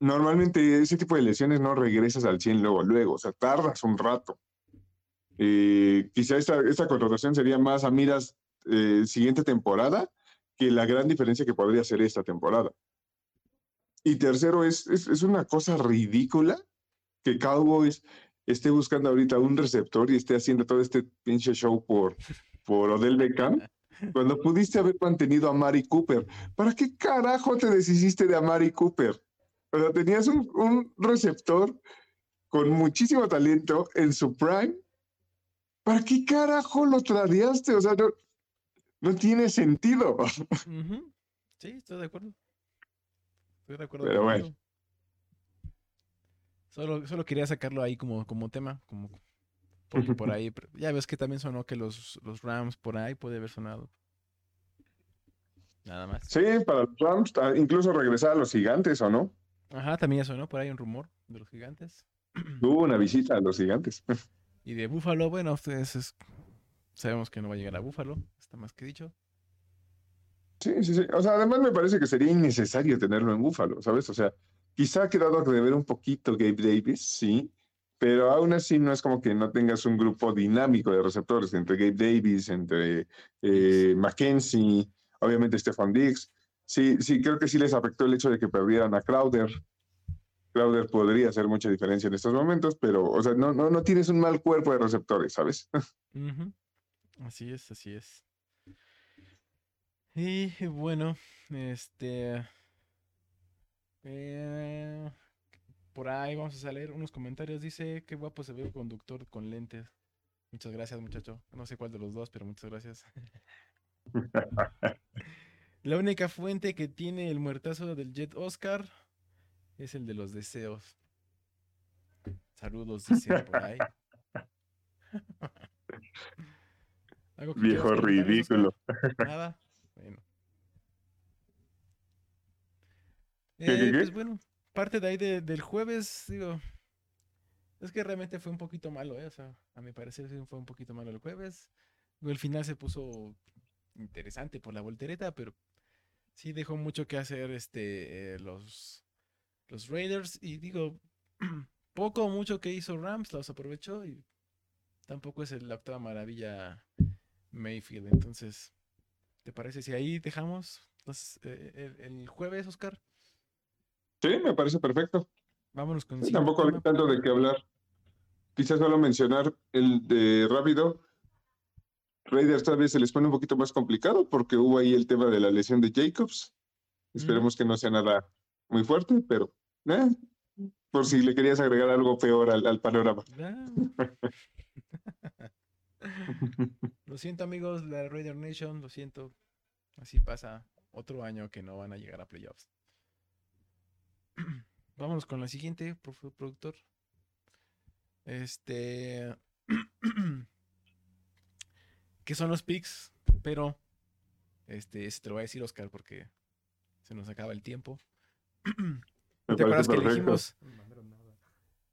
normalmente ese tipo de lesiones no regresas al 100 luego, luego, o sea, tardas un rato. Eh, quizá esta, esta contratación sería más a miras eh, siguiente temporada que la gran diferencia que podría ser esta temporada. Y tercero, es, es, es una cosa ridícula que Cowboys esté buscando ahorita un receptor y esté haciendo todo este pinche show por, por Odell Beckham, cuando pudiste haber mantenido a Mari Cooper. ¿Para qué carajo te deshiciste de Amari Cooper? O sea, tenías un, receptor con muchísimo talento en su prime. ¿Para qué carajo lo tradeaste? O sea, no, no tiene sentido. Sí, estoy de acuerdo. Estoy de acuerdo Pero bueno. Solo, solo quería sacarlo ahí como, como tema, como porque (laughs) por ahí, ya ves que también sonó que los, los Rams por ahí puede haber sonado. Nada más. Sí, para los Rams, ah, incluso regresar a los gigantes, ¿o no? Ajá, también ya sonó por ahí un rumor de los gigantes. (clears throat) Hubo una visita a los gigantes. (laughs) Y de Búfalo, bueno, ustedes es- sabemos que no va a llegar a Búfalo, está más que dicho. Sí, sí, sí. O sea, además me parece que sería innecesario tenerlo en Búfalo, ¿sabes? O sea, quizá ha quedado a deber un poquito Gabe Davis, sí, pero aún así no es como que no tengas un grupo dinámico de receptores entre Gabe Davis, entre eh, Mackenzie, obviamente Stefan Diggs. Sí, sí, creo que sí les afectó el hecho de que perdieran a Crowder. Crowder podría hacer mucha diferencia en estos momentos, pero, o sea, no, no, no tienes un mal cuerpo de receptores, ¿sabes? (laughs) Ujú. Así es, así es. Y bueno, este... eh, por ahí vamos a leer unos comentarios. Dice, qué guapo se ve el conductor con lentes. Muchas gracias, muchacho. No sé cuál de los dos, pero muchas gracias. (laughs) La única fuente que tiene el muertazo del Jet Oscar es el de los deseos. Saludos, dice por ahí. (laughs) (laughs) ¿Algo que quieras Viejo ridículo. Nada. Bueno. ¿Qué, qué, Eh, pues bueno, parte de ahí de- del jueves, digo. Es que realmente fue un poquito malo, ¿eh? O sea, a mi parecer fue un poquito malo el jueves. El final se puso interesante por la voltereta, pero sí dejó mucho que hacer este eh, los, los Raiders. Y digo, (clears throat) poco o mucho que hizo Rams los aprovechó y tampoco es la octava maravilla Mayfield. Entonces, ¿te parece si ahí dejamos los, eh, el, el jueves, Oscar? Sí, me parece perfecto. Vámonos con Sí, tampoco hay tanto de qué hablar. Quizás solo mencionar el de rápido. Raiders tal vez se les pone un poquito más complicado porque hubo ahí el tema de la lesión de Jacobs. Esperemos que no sea nada muy fuerte, pero eh, por si le querías agregar algo peor al, al panorama. (laughs) (laughs) Lo siento amigos, la Raider Nation, lo siento. Así pasa otro año que no van a llegar a playoffs. (clears throat) Vámonos con la siguiente, productor. Este. (clears throat) ¿Qué son los picks? Pero. Este, se te lo voy a decir, Oscar, porque se nos acaba el tiempo. (clears throat) ¿Te acuerdas que elegimos.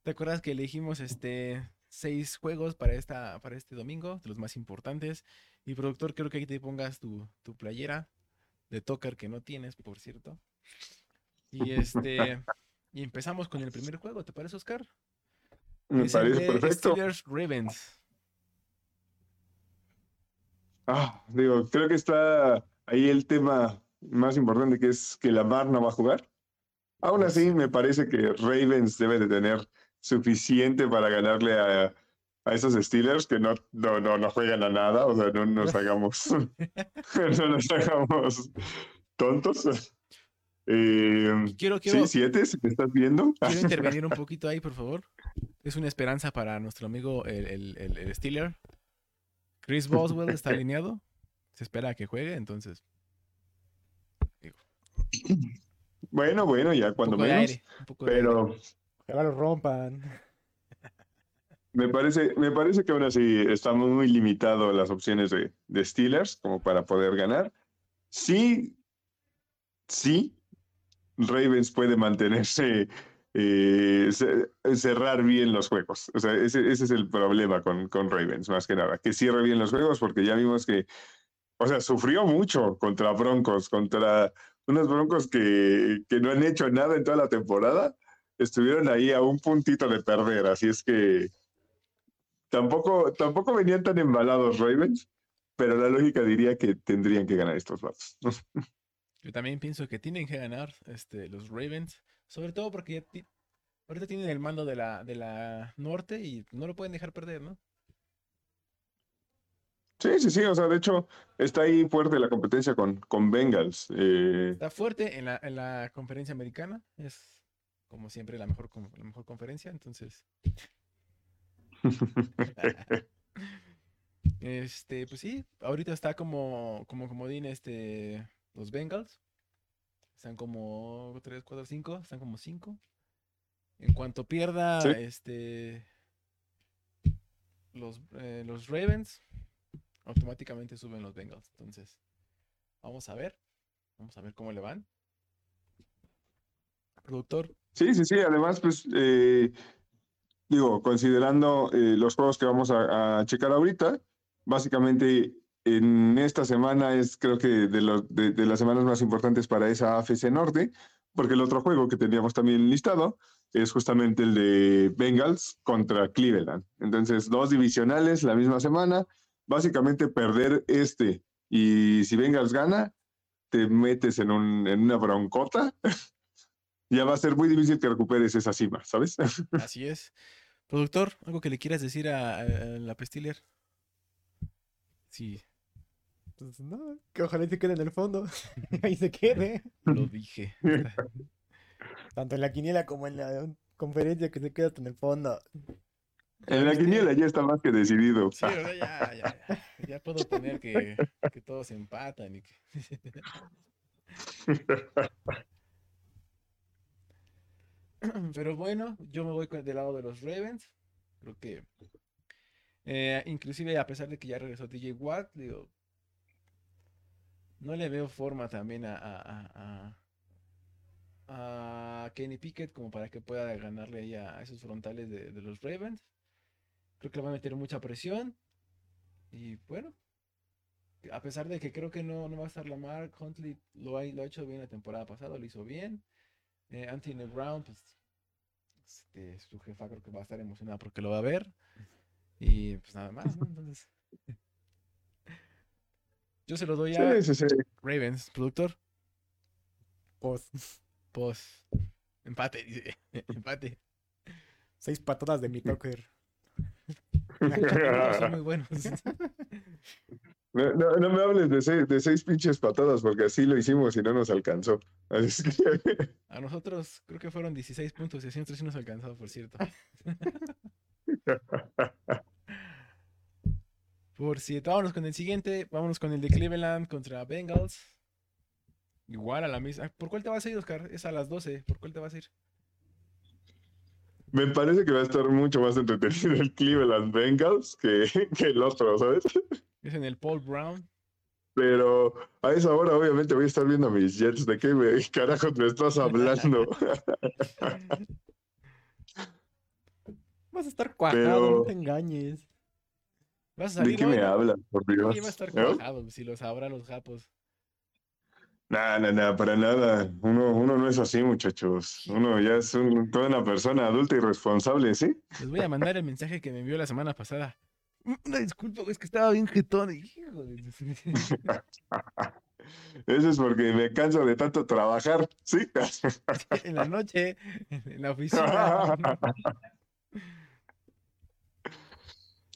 ¿Te acuerdas que elegimos este seis juegos para esta para este domingo, de los más importantes? Y productor, creo que ahí te pongas tu, tu playera de Toker que no tienes, por cierto. Y este y empezamos con el primer juego, ¿te parece, Oscar? Me Es el parece de perfecto. Steelers Ravens. Ah, digo, creo que está ahí el tema más importante que es que Lamar no va a jugar. Aún así, me parece que Ravens debe de tener suficiente para ganarle a, a esos Steelers que no, no, no, no juegan a nada. O sea, no nos (laughs) hagamos, (laughs) no nos hagamos tontos. Eh, Quiero, quiero, Sí, siete, si me estás viendo. (laughs) quiero intervenir un poquito ahí, por favor. Es una esperanza para nuestro amigo el, el, el, el Steeler. Chris Boswell está (laughs) alineado. Se espera a que juegue, entonces. Bueno, bueno, ya cuando menos. aire. Pero Ojalá lo rompan. me parece, me parece que aún así estamos muy limitados las opciones de, de Steelers como para poder ganar. Sí, sí, Ravens puede mantenerse, eh, ce- cerrar bien los juegos. O sea, ese, ese es el problema con, con Ravens, más que nada, que cierre bien los juegos, porque ya vimos que, o sea, sufrió mucho contra Broncos, contra unos Broncos que, que no han hecho nada en toda la temporada. Estuvieron ahí a un puntito de perder, así es que tampoco, tampoco venían tan embalados Ravens, pero la lógica diría que tendrían que ganar estos vatos. (laughs) Yo también pienso que tienen que ganar este, los Ravens. Sobre todo porque ya ti- ahorita tienen el mando de la, de la norte y no lo pueden dejar perder, ¿no? Sí, sí, sí, o sea, de hecho está ahí fuerte la competencia con, con Bengals. eh, Está fuerte en la, en la conferencia americana. Es como siempre la mejor, la mejor conferencia. Entonces, (laughs) (laughs) este, pues sí, ahorita está como, como comodín este, los Bengals. Están como 3, 4, 5. Están como 5. En cuanto pierda Sí. este los, eh, los Ravens, automáticamente suben los Bengals. Entonces, vamos a ver. Vamos a ver cómo le van. Productor, Sí, sí, sí, además, pues, eh, digo, considerando eh, los juegos que vamos a, a checar ahorita, básicamente en esta semana es creo que de, los, las semanas más importantes para esa AFC Norte, porque el otro juego que teníamos también listado es justamente el de Bengals contra Cleveland. Entonces, dos divisionales la misma semana, básicamente perder este y si Bengals gana, te metes en, un, en una broncota (laughs) ya va a ser muy difícil que recuperes esa cima, ¿sabes? (laughs) así es. Productor, ¿algo que le quieras decir a, a- a la Pestiller? Sí, Pues no, que ojalá y se quede en el fondo. (laughs) Ahí se quede. lo dije. (laughs) Tanto en la quiniela como en la conferencia que se queda hasta en el fondo. En la quiniela ya está más que decidido. Sí. Ya, ya, ya, ya puedo poner que, que todos empatan y que... (laughs) Pero bueno, yo me voy con- del lado de los Ravens. Creo que eh, inclusive a pesar de que ya regresó DJ Watt, digo, no le veo forma también a, a, a- a Kenny Pickett como para que pueda ganarle ahí a, esos frontales de, de los Ravens. Creo que le va a meter mucha presión. Y bueno, a pesar de que creo que no, no va a estar Lamar, Huntley lo ha, lo ha hecho bien la temporada pasada, lo hizo bien. Eh, Anthony Brown, pues este, su jefa creo que va a estar emocionada porque lo va a ver. Y pues nada más. Entonces, yo se lo doy a Sí, sí, sí. Ravens, productor. Pues, Pues, empate, dice. (laughs) Empate. seis patadas de mi. Todos (laughs) son muy buenos. (laughs) No, no- no me hables de seis, de seis pinches patadas porque así lo hicimos y no nos alcanzó. Así es que- A nosotros creo que fueron 16 puntos y así nosotros sí nos alcanzó, por cierto. Por cierto, vámonos con el siguiente. Vámonos con el de Cleveland contra Bengals. Igual a la misma. ¿Por cuál te vas a ir, Oscar? Es a las 12. ¿Por cuál te vas a ir? Me parece que va a estar mucho más entretenido el Cleveland Bengals que, (laughs) que el otro, ¿sabes? Es en el Paul Brown. Pero a esa hora obviamente voy a estar viendo mis Jets. ¿De qué me, (laughs) carajos me estás hablando? (laughs) Vas a estar cuajado, Pero- no te engañes. Vas a ¿De qué hoy, me hablas, por Dios? Va a estar ¿No? cuajado, si lo sabrán los japos. No, no, no, para nada. Uno, uno no es así, muchachos. Uno ya es un- toda una persona adulta y responsable, ¿sí? Les voy a mandar el mensaje que me envió la semana pasada. Mm, Una disculpa, es que estaba bien jetón. hijo de- (laughs) Eso es porque me canso de tanto trabajar, ¿sí? (laughs) en la noche, en la oficina. (laughs)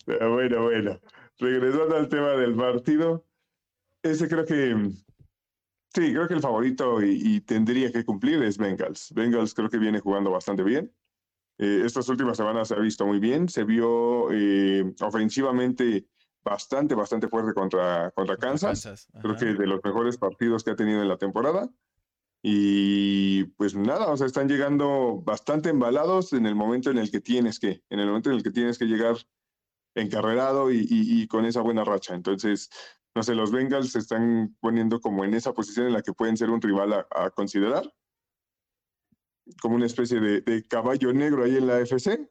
Pero (laughs) bueno, bueno. Regresando al tema del partido, ese creo que Sí, creo que el favorito y, y tendría que cumplir es Bengals. Bengals creo que viene jugando bastante bien. Eh, estas últimas semanas se ha visto muy bien. Se vio eh, ofensivamente bastante, bastante fuerte contra, contra Kansas. Kansas, Creo que de los mejores partidos que ha tenido en la temporada. Y pues nada, o sea, están llegando bastante embalados en el momento en el que tienes que, en el momento en el que tienes que llegar encarrerado y, y- y con esa buena racha. Entonces, no sé, los Bengals se están poniendo como en esa posición en la que pueden ser un rival a, a considerar, como una especie de, de caballo negro ahí en la FC,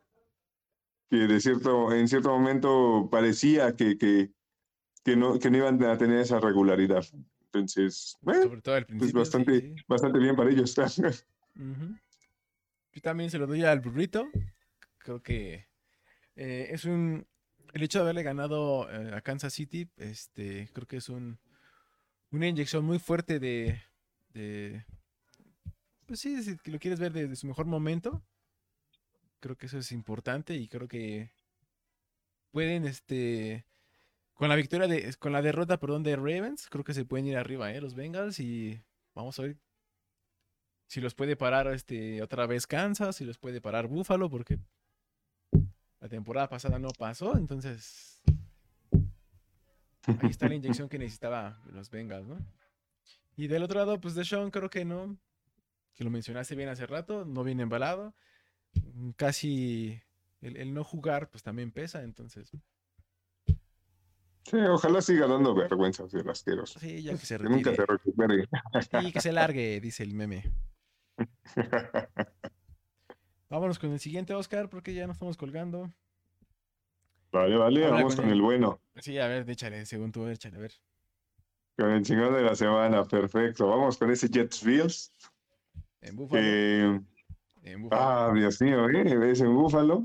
que de cierto, en cierto momento parecía que, que, que no, que no iban a tener esa regularidad. Entonces, bueno, Sobre todo al pues principio. sí, bastante, sí. bastante bien para ellos. (laughs) Ujú. Yo también se lo doy al burrito. Creo que eh, es un. El hecho de haberle ganado eh, a Kansas City, este, creo que es un, una inyección muy fuerte de, de- Pues sí, si lo quieres ver desde su mejor momento. Creo que eso es importante y creo que pueden, este. Con la victoria de. Con la derrota, perdón, de Ravens, creo que se pueden ir arriba, ¿eh? Los Bengals y. Vamos a ver si los puede parar este otra vez Kansas, si los puede parar Buffalo, porque la temporada pasada no pasó, entonces ahí está la (laughs) inyección que necesitaba los Bengals, ¿no? Y del otro lado, pues de Sean creo que no, que lo mencionaste bien hace rato, no viene embalado, casi el, el no jugar pues también pesa, entonces Sí, ojalá siga dando vergüenza el asqueroso. sí, ya que se Que nunca retire. se recupere. Sí, que se largue, dice el meme. (laughs) Vámonos con el siguiente Oscar, porque ya nos estamos colgando. Vale, vale, Habla vamos con el bueno. Sí, a ver, échale, según tú, échale, a ver. Con el chingón de la semana, perfecto. Vamos con ese Jets Bills. En Búfalo. Eh, en Búfalo. ah, Dios mío, ¿eh? es en Búfalo.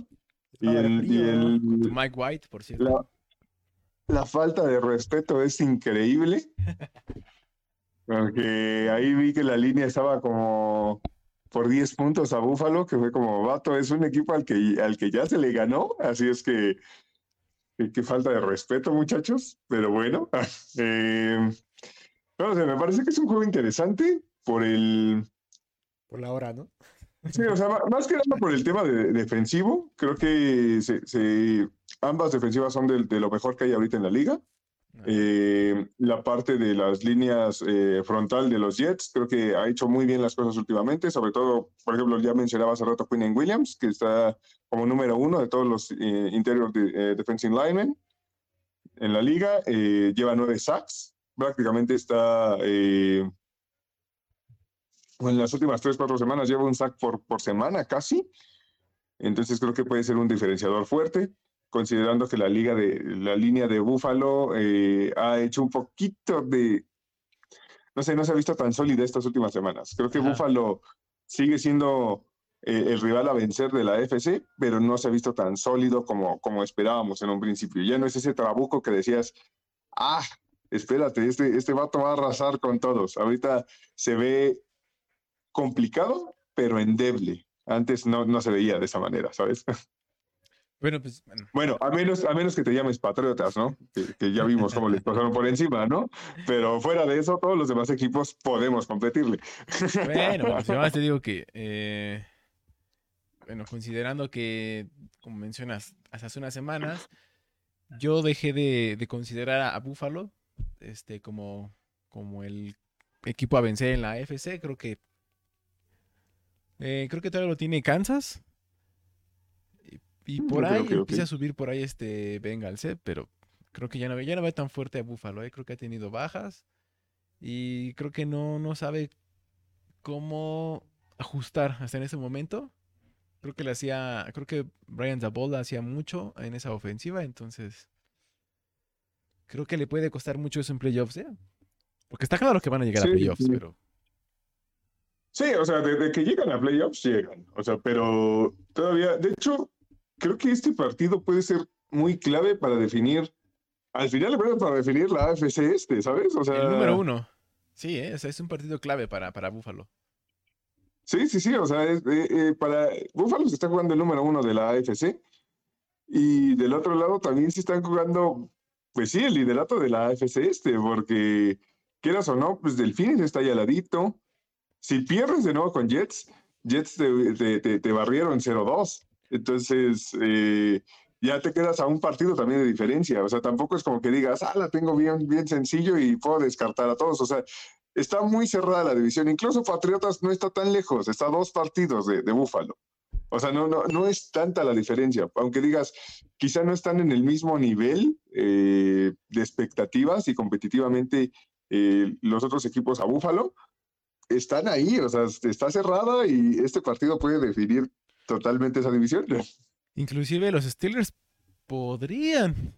Y el, Mike White, por cierto. la, la falta de respeto es increíble. (laughs) Porque ahí vi que la línea estaba como por 10 puntos a Búfalo, que fue como, vato, es un equipo al que, al que ya se le ganó. Así es que, que falta de respeto, muchachos. Pero bueno, (laughs) eh, no sé, me parece que es un juego interesante por el, Por la hora, ¿no? Sí, o sea, (laughs) más que nada por el tema de, defensivo, creo que se, se- ambas defensivas son de, de lo mejor que hay ahorita en la liga. Eh, la parte de las líneas eh, frontal de los Jets, creo que ha hecho muy bien las cosas últimamente, sobre todo, por ejemplo, ya mencionaba hace rato Quinn Williams, que está como número uno de todos los eh, interior de, eh, defensive linemen en la liga, eh, lleva nueve sacks, prácticamente está... eh, en las últimas tres, cuatro semanas lleva un sack por, por semana casi. Entonces creo que puede ser un diferenciador fuerte, considerando que la liga de la línea de Búfalo eh, ha hecho un poquito de, no sé, no se ha visto tan sólida estas últimas semanas. Creo que Ajá. Búfalo sigue siendo eh, el rival a vencer de la FC, pero no se ha visto tan sólido como, como esperábamos en un principio. Ya no es ese trabuco que decías, ah, espérate, este, este vato va a arrasar con todos. Ahorita se ve complicado, pero endeble. Antes no, no se veía de esa manera, ¿sabes? (laughs) Bueno, pues, bueno, Bueno, a menos, a menos que te llames Patriotas, ¿no? Que, que ya vimos cómo les pasaron por encima, ¿no? Pero fuera de eso, todos los demás equipos podemos competirle. bueno, pues, yo más te (laughs) digo que, eh, bueno, considerando que, como mencionas, hasta hace unas semanas, yo dejé de, de considerar a, a Buffalo este, como, como el equipo a vencer en la AFC. Creo que, eh, creo que todavía lo tiene Kansas. Y, Mm, por ahí empieza a subir por ahí este Bengals, ¿eh? pero creo que ya no, ya no ve tan fuerte a Buffalo, ¿eh? creo que ha tenido bajas y creo que no, no sabe cómo ajustar hasta en ese momento. Creo que le hacía, creo que Brian Zabola hacía mucho en esa ofensiva, entonces creo que le puede costar mucho eso en playoffs, ¿eh? Porque está claro que van a llegar a playoffs, sí. pero Sí, o sea, desde que llegan a playoffs, llegan. O sea, pero todavía, de hecho, creo que este partido puede ser muy clave para definir, al final. Para definir la AFC este, ¿sabes? O sea, el número uno. Sí, ¿eh? O sea, es un partido clave para, para Buffalo. Sí, sí, sí, o sea, es, eh, eh, para Búfalo se está jugando el número uno de la AFC y del otro lado también se están jugando, pues sí, el liderato de la AFC este, porque quieras o no, pues Delfines está al ladito. Si pierdes de nuevo con Jets, Jets te, te- te- te barrieron 0-2. Entonces, eh, ya te quedas a un partido también de diferencia. O sea, tampoco es como que digas, ah, la tengo bien, bien sencillo y puedo descartar a todos. O sea, está muy cerrada la división. Incluso Patriotas no está tan lejos, está a dos partidos de, de Búfalo. O sea, no, no, no es tanta la diferencia. Aunque digas, quizá no están en el mismo nivel eh, de expectativas y competitivamente eh, los otros equipos a Búfalo, están ahí. O sea, está cerrada y este partido puede definir totalmente esa división. Inclusive los Steelers podrían,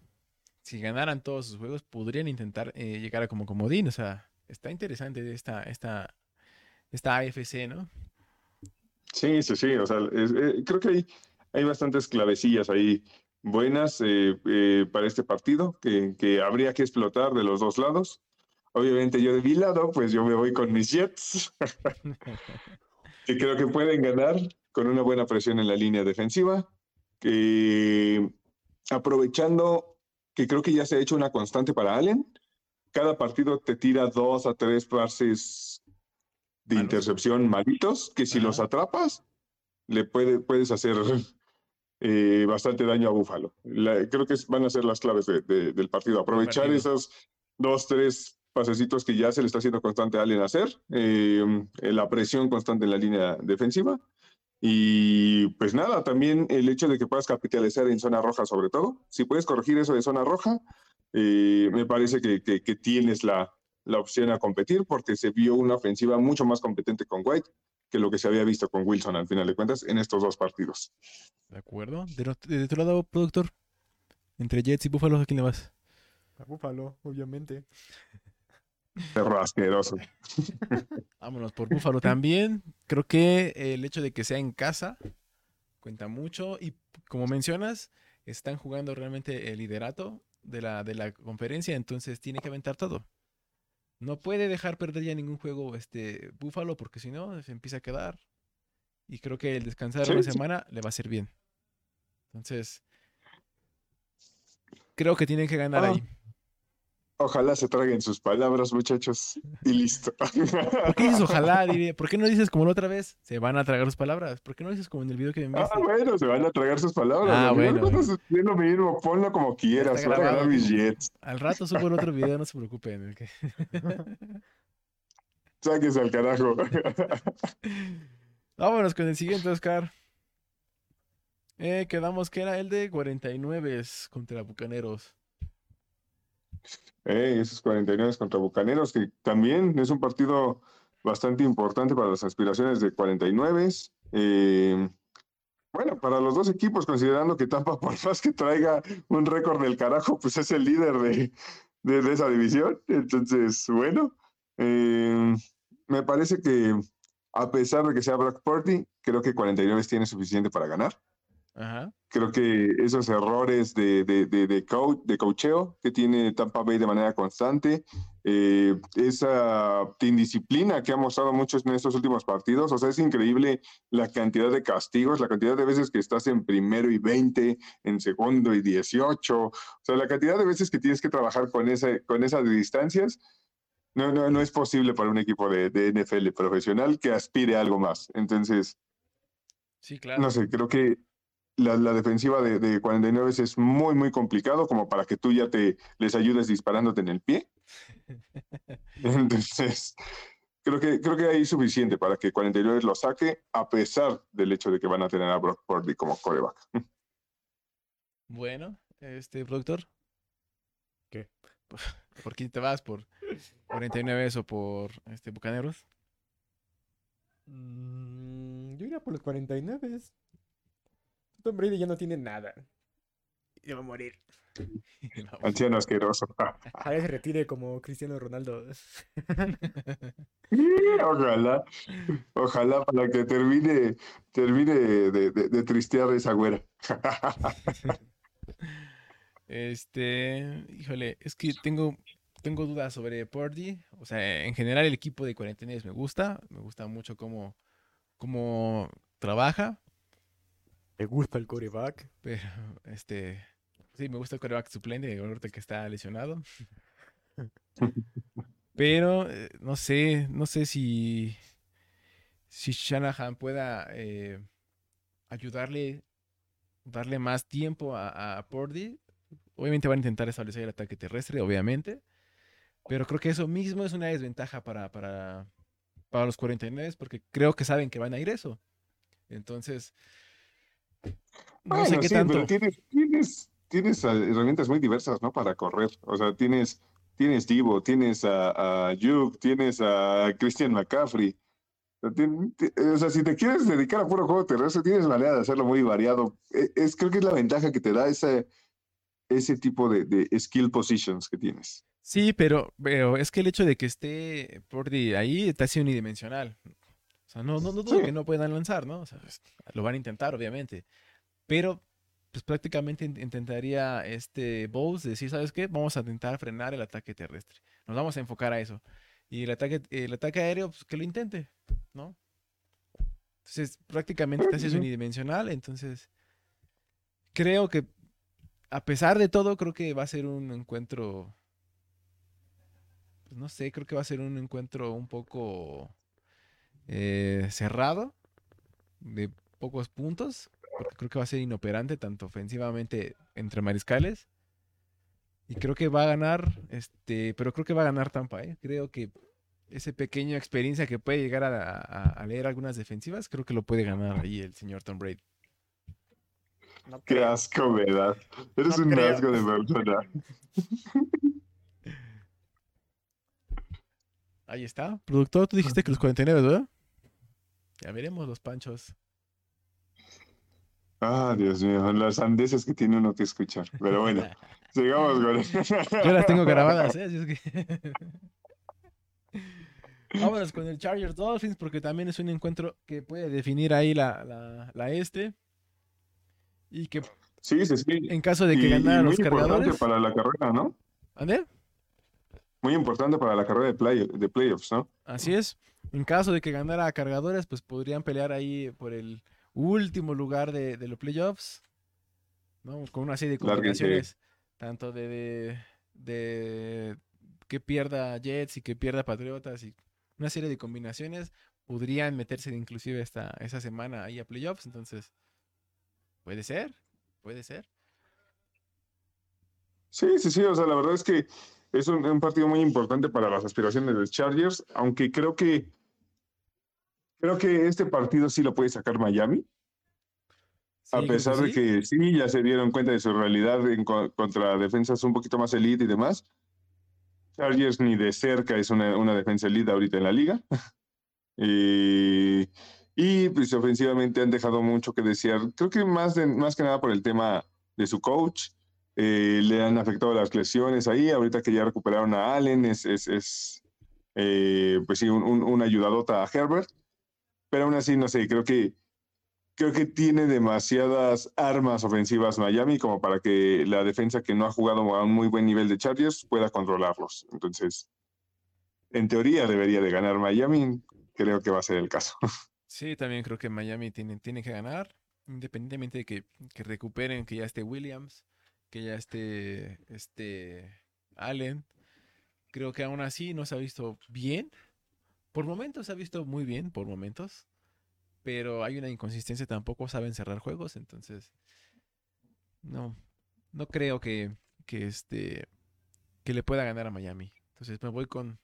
si ganaran todos sus juegos, podrían intentar eh, llegar a como comodín. O sea, está interesante esta, esta, esta AFC, ¿no? Sí, sí, sí. O sea, es- eh, creo que hay, hay bastantes clavecillas ahí buenas eh, eh, para este partido que, que habría que explotar de los dos lados. Obviamente yo de mi lado, pues yo me voy con mis Jets, (laughs) que creo que pueden ganar con una buena presión en la línea defensiva, que aprovechando que creo que ya se ha hecho una constante para Allen, cada partido te tira dos a tres pases de Malos. intercepción malitos, que si Ajá. los atrapas, le puede, puedes hacer eh, bastante daño a Búfalo. La- creo que van a ser las claves de- de- del partido. Aprovechar esos dos, tres pasecitos que ya se le está haciendo constante a Allen hacer, eh, la presión constante en la línea defensiva. Y pues nada, también el hecho de que puedas capitalizar en zona roja sobre todo. Si puedes corregir eso de zona roja, eh, me parece que, que- que tienes la, la opción a competir porque se vio una ofensiva mucho más competente con White que lo que se había visto con Wilson al final de cuentas en estos dos partidos. ¿De acuerdo? De, tu lado, productor, entre Jets y Buffalo, ¿a quién le vas? A Búfalo, obviamente. Perro asqueroso. (laughs) Vámonos por Buffalo también. Creo que el hecho de que sea en casa cuenta mucho y como mencionas, están jugando realmente el liderato de la, de la conferencia, entonces tiene que aventar todo. No puede dejar perder ya ningún juego este Buffalo porque si no se empieza a quedar y creo que el descansar Sí, una sí. semana le va a hacer bien. Entonces, creo que tienen que ganar Ah. ahí. Ojalá se traguen sus palabras, muchachos, y listo. (laughs) ¿Por qué dices ojalá? Diré? ¿Por qué no dices como la otra vez? Se van a tragar sus palabras. ¿Por qué no dices como en el video que me Ah, enviaste? bueno, se van a tragar sus palabras. Ah, bueno, bueno. Es lo mismo, ponlo como quieras. está Van a ganar grabado. mis Jets. Al rato subo el otro video, no se preocupen. el que- (laughs) Sáquese al carajo. (laughs) Vámonos con el siguiente, Oscar. Eh, quedamos que era el de 49 contra Bucaneros. Esos 49 contra Bucaneros, que también es un partido bastante importante para las aspiraciones de 49. Eh, bueno, para los dos equipos, considerando que Tampa, (laughs) por más que traiga un récord del carajo, pues es el líder de, de- esa división. Entonces, bueno, eh, me parece que a pesar de que sea Brock Purdy, creo que 49 tiene suficiente para ganar Ajá. creo que esos errores de, de, de, de, coach, de coacheo que tiene Tampa Bay de manera constante, eh, esa indisciplina que ha mostrado muchos en estos últimos partidos, o sea, es increíble la cantidad de castigos, la cantidad de veces que estás en primero y 20, en segundo y 18, o sea, la cantidad de veces que tienes que trabajar con, esa, con esas distancias. No, no, no es posible para un equipo de, de NFL profesional que aspire a algo más. Entonces, Sí, claro. no sé, creo que la, la defensiva de, de 49 es muy, muy complicado como para que tú ya te les ayudes disparándote en el pie. (laughs) Entonces, creo que, creo que hay suficiente para que 49 lo saque, a pesar del hecho de que van a tener a Brock Purdy como coreback. Bueno, este productor. ¿Qué? (laughs) ¿Por quién te vas? ¿Por 49 o por este Bucaneros? Mm, yo iría por los 49. Tom Brady ya no tiene nada. Ya va a morir. (laughs) (laughs) Anciano asqueroso. (laughs) Ojalá se retire como Cristiano Ronaldo. ojalá, ojalá para que termine, termine de, de- de tristear esa güera. Este, híjole, es que tengo, tengo dudas sobre Purdy. O sea, en general el equipo de 49 me gusta. Me gusta mucho cómo, cómo trabaja. Me gusta el coreback. Pero, este, sí, me gusta el quarterback suplente, ahorita que está lesionado. Pero eh, no sé, no sé si, si Shanahan pueda eh, ayudarle, darle más tiempo a, a Purdy. Obviamente van a intentar establecer el ataque terrestre, obviamente. Pero creo que eso mismo es una desventaja para, para, para los 49 porque creo que saben que van a ir eso. Entonces, no sé Bueno, qué sí, tanto. pero tienes, tienes, tienes ah, herramientas muy diversas, ¿no? Para correr. O sea, tienes, tienes Divo, tienes a, a Duke, tienes a Christian McCaffrey. O sea, si te quieres dedicar a puro juego terrestre, tienes manera de hacerlo muy variado. E- Es, creo que es la ventaja que te da ese, ese tipo de, de skill positions que tienes. Sí, pero, pero es que el hecho de que esté Purdy ahí está siendo unidimensional. Sea, no, no, no dudo Sí. que no puedan lanzar, ¿no? O sea, pues, lo van a intentar, obviamente. Pero, pues prácticamente in- intentaría este Bowles decir, ¿sabes qué? Vamos a intentar frenar el ataque terrestre. Nos vamos a enfocar a eso. Y el ataque, el ataque aéreo, pues que lo intente, ¿no? Entonces, prácticamente siendo sí. unidimensional. Entonces, creo que, a pesar de todo, creo que va a ser un encuentro pues no sé, creo que va a ser un encuentro un poco eh, cerrado, de pocos puntos, porque creo que va a ser inoperante tanto ofensivamente entre mariscales. Y creo que va a ganar, este, pero creo que va a ganar Tampa, ¿eh? Creo que esa pequeña experiencia que puede llegar a, a- a leer algunas defensivas, creo que lo puede ganar ahí el señor Tom Brady. No Qué creo. asco me da. Eres No un creo. asco de persona. (laughs) Ahí está. Productor, tú dijiste que los 49, ¿verdad? Ya veremos los panchos. Ah, Dios mío, las sandeces que tiene uno que escuchar. Pero bueno, (laughs) sigamos con Yo las tengo grabadas, (laughs) ¿eh? Así es que... (laughs) Vámonos con el Chargers Dolphins porque también es un encuentro que puede definir ahí la, la, la este. Y que Sí, sí, sí. en caso de que Y- y ganaran muy los importante cargadores... para la carrera, ¿no? ¿Ande? Muy importante para la carrera de, play, de playoffs, ¿no? Así es. En caso de que ganara a cargadores, pues podrían pelear ahí por el último lugar de, de los playoffs. ¿no? Con una serie de combinaciones. Tanto de, de, de que pierda Jets y que pierda Patriotas y una serie de combinaciones podrían meterse inclusive esta, esa semana ahí a playoffs. Entonces, puede ser, puede ser. Sí, sí, sí. O sea, la verdad es que es un, un partido muy importante para las aspiraciones de los Chargers, aunque creo que creo que este partido sí lo puede sacar Miami, Sí, a que pesar de que sí ya se dieron cuenta de su realidad en co- contra defensas un poquito más elite y demás. Chargers ni de cerca es una, una defensa elite ahorita en la liga. (laughs) y, y, pues ofensivamente han dejado mucho que desear. Creo que más, de, más que nada por el tema de su coach. eh, le han afectado las lesiones ahí. Ahorita que ya recuperaron a Allen, es, es, es, eh, pues sí, un, un, una ayudadota a Herbert. Pero aún así, no sé, creo que creo que tiene demasiadas armas ofensivas Miami como para que la defensa que no ha jugado a un muy buen nivel de Chargers pueda controlarlos. Entonces, en teoría debería de ganar Miami. Creo que va a ser el caso. (laughs) Sí, también creo que Miami tiene, tiene que ganar, independientemente de que, que recuperen, que ya esté Williams, que ya esté este Allen. Creo que aún así no se ha visto bien. Por momentos se ha visto muy bien, por momentos. Pero hay una inconsistencia, tampoco saben cerrar juegos, entonces no, no creo que, que este que le pueda ganar a Miami. Entonces me voy con,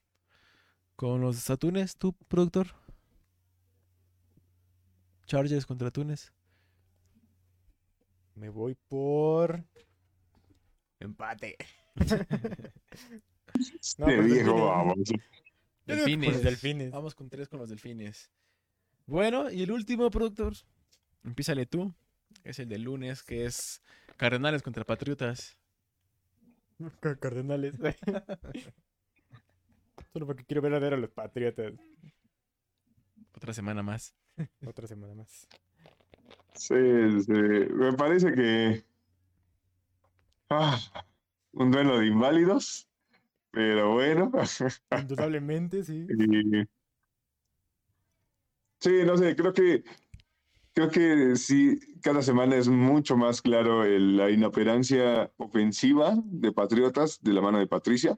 con los Atunes, tú, productor. Chargers contra Tunes. Me voy por. Empate. (laughs) No, Este pues, viejo, vamos. Delfines. los delfines. Vamos con tres con los delfines. Bueno, y el último, productor. Empiézale tú. Es el del lunes, que es Cardenales contra Patriotas. (laughs) Car- Cardenales. (laughs) Solo porque quiero ver a ver a los Patriotas. Otra semana más. (laughs) Otra semana más. Sí, sí. Me parece que. Ah, un duelo de inválidos. Pero bueno. (laughs) Indudablemente, sí. Y- Sí, no sé, creo que creo que sí, cada semana es mucho más claro el- la inoperancia ofensiva de Patriotas de la mano de Patricia.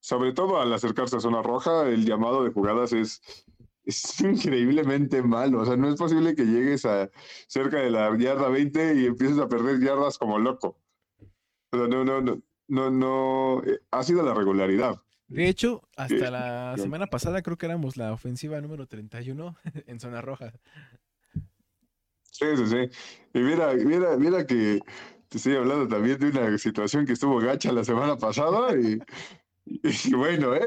sobre todo al acercarse a zona roja, el llamado de jugadas es, es (laughs) increíblemente malo. O sea, no es posible que llegues a cerca de la yarda 20 y empieces a perder yardas como loco. O sea, no, no, no, no, no, eh, ha sido la regularidad. De hecho, hasta la yo- semana pasada creo que éramos la ofensiva número 31 (laughs) en zona roja. Sí, sí, sí. Y mira, mira, mira que te estoy hablando también de una situación que estuvo gacha la semana pasada y, (laughs) y bueno, ¿eh?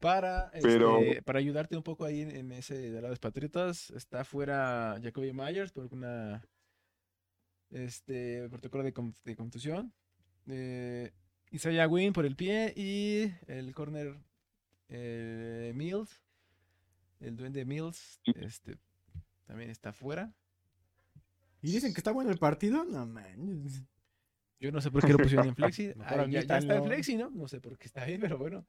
Para, Pero- este, para ayudarte un poco ahí en, ese de los Patriotas, está fuera Jacoby Myers por una este protocolo de, con- de contusión. Eh, Isaiah Wynn por el pie y el corner eh, Mills, el duende Mills, este también está fuera. ¿Y dicen que está bueno el partido? No, man. Yo no sé por qué lo pusieron en Flexi. (laughs) Ay, ya, ya está en. Flexi, ¿no? No sé por qué está bien, pero bueno.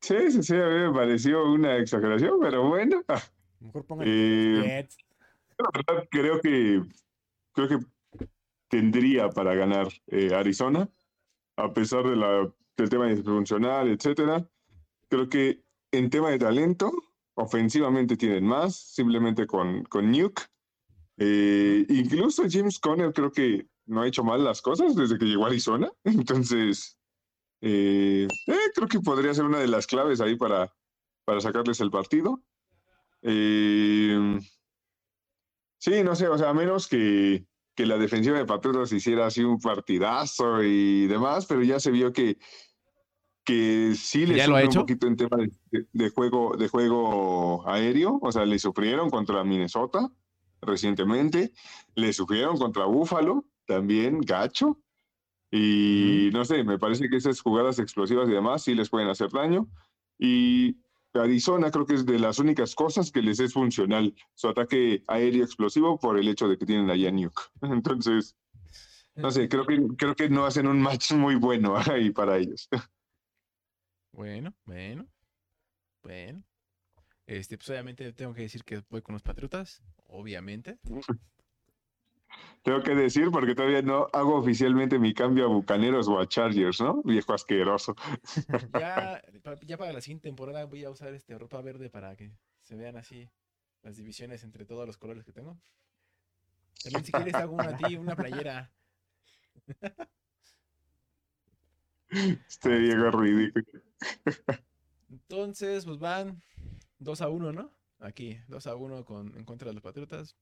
Sí, sí, sí, a mí me pareció una exageración, pero bueno, Mejor pongan Eh, creo que creo que tendría para ganar eh, Arizona, a pesar de la, del tema disfuncional, etcétera. Creo que en tema de talento, ofensivamente tienen más, simplemente con, con Nuke. Eh, incluso James Conner creo que no ha hecho mal las cosas desde que llegó a Arizona. (laughs) Entonces, eh, creo que podría ser una de las claves ahí para, para sacarles el partido. Sí, no sé, o sea, a menos que, que la defensiva de Patriotas hiciera así un partidazo y demás, pero ya se vio que, que sí le ¿Ya lo ha sufre un poquito en tema de, de- de juego, de juego aéreo, o sea, le sufrieron contra Minnesota recientemente, le sufrieron contra Buffalo, también gacho, y no sé, me parece que esas jugadas explosivas y demás sí les pueden hacer daño, y Arizona creo que es de las únicas cosas que les es funcional, su ataque aéreo explosivo por el hecho de que tienen allá Nuke. (laughs) Entonces, no sé, creo que, creo que no hacen un match muy bueno (laughs) ahí para ellos. Bueno, bueno, bueno. Este, pues obviamente tengo que decir que voy con los Patriotas, obviamente. (laughs) Tengo que decir porque todavía no hago oficialmente mi cambio a Bucaneros o a Chargers, ¿no? Viejo asqueroso. (laughs) Ya, pa- ya para la siguiente temporada voy a usar este ropa verde para que se vean así las divisiones entre todos los colores que tengo. También si quieres hago una a ti, una playera. (laughs) Este viejo ridículo. Entonces, pues van 2 a 1, ¿no? Aquí, 2 a 1 con, en contra de los Patriotas.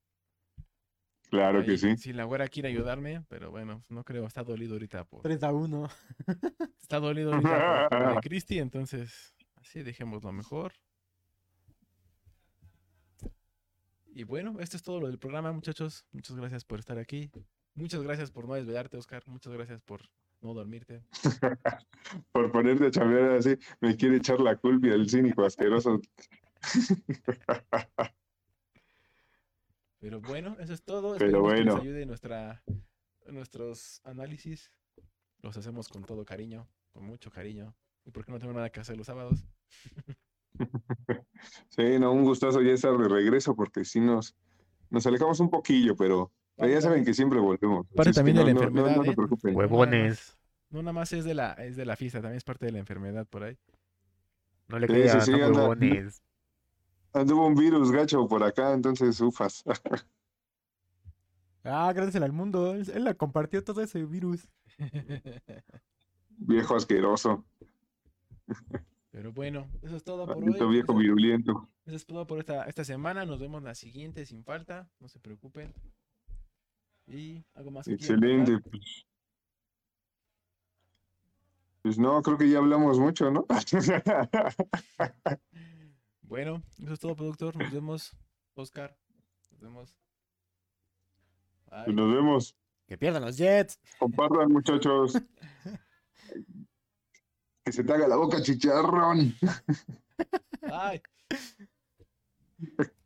Claro que sí. Si la güera quiere ayudarme, pero bueno, no creo, está dolido ahorita por, 3 a 1. (laughs) Está dolido ahorita por, por lo de (laughs) Cristi, entonces así dejémoslo mejor. Y bueno, esto es todo lo del programa, muchachos. Muchas gracias por estar aquí. Muchas gracias por no desvelarte, Oscar. Muchas gracias por no dormirte. (laughs) Por ponerte a chambear así, me quiere echar la culpa y el cínico asqueroso. Pero bueno, eso es todo. Pero Esperemos que les bueno. ayude nuestra, nuestros análisis. Los hacemos con todo cariño, con mucho cariño. Y porque no tengo nada que hacer los sábados. (laughs) Sí, no, un gustazo ya estar de regreso porque sí nos, nos alejamos un poquillo, pero, pero ya saben que siempre volvemos. Parte también de no- la no- no- enfermedad, no se ¿eh? Huevones. No nada más es de la, es de la fiesta, también es parte de la enfermedad por ahí. No le Sí, crean, sí, no sí, anda. huevones. Anduvo un virus gacho por acá, entonces ufas. (laughs) Ah, agradecele al mundo. Él, él la compartió todo ese virus. Viejo asqueroso. Pero bueno, eso es todo por Maldito hoy. viejo Eso, viruliento. eso es todo por esta, esta semana. Nos vemos la siguiente sin falta. No se preocupen. Y algo más. Excelente. Pues, pues no, creo que ya hablamos mucho, ¿no? (laughs) Bueno, eso es todo, productor. Nos vemos, Oscar. Nos vemos. Bye. Nos vemos. Que pierdan los Jets. Compartan, muchachos. (laughs) Que se te haga la boca chicharrón. Bye. (laughs)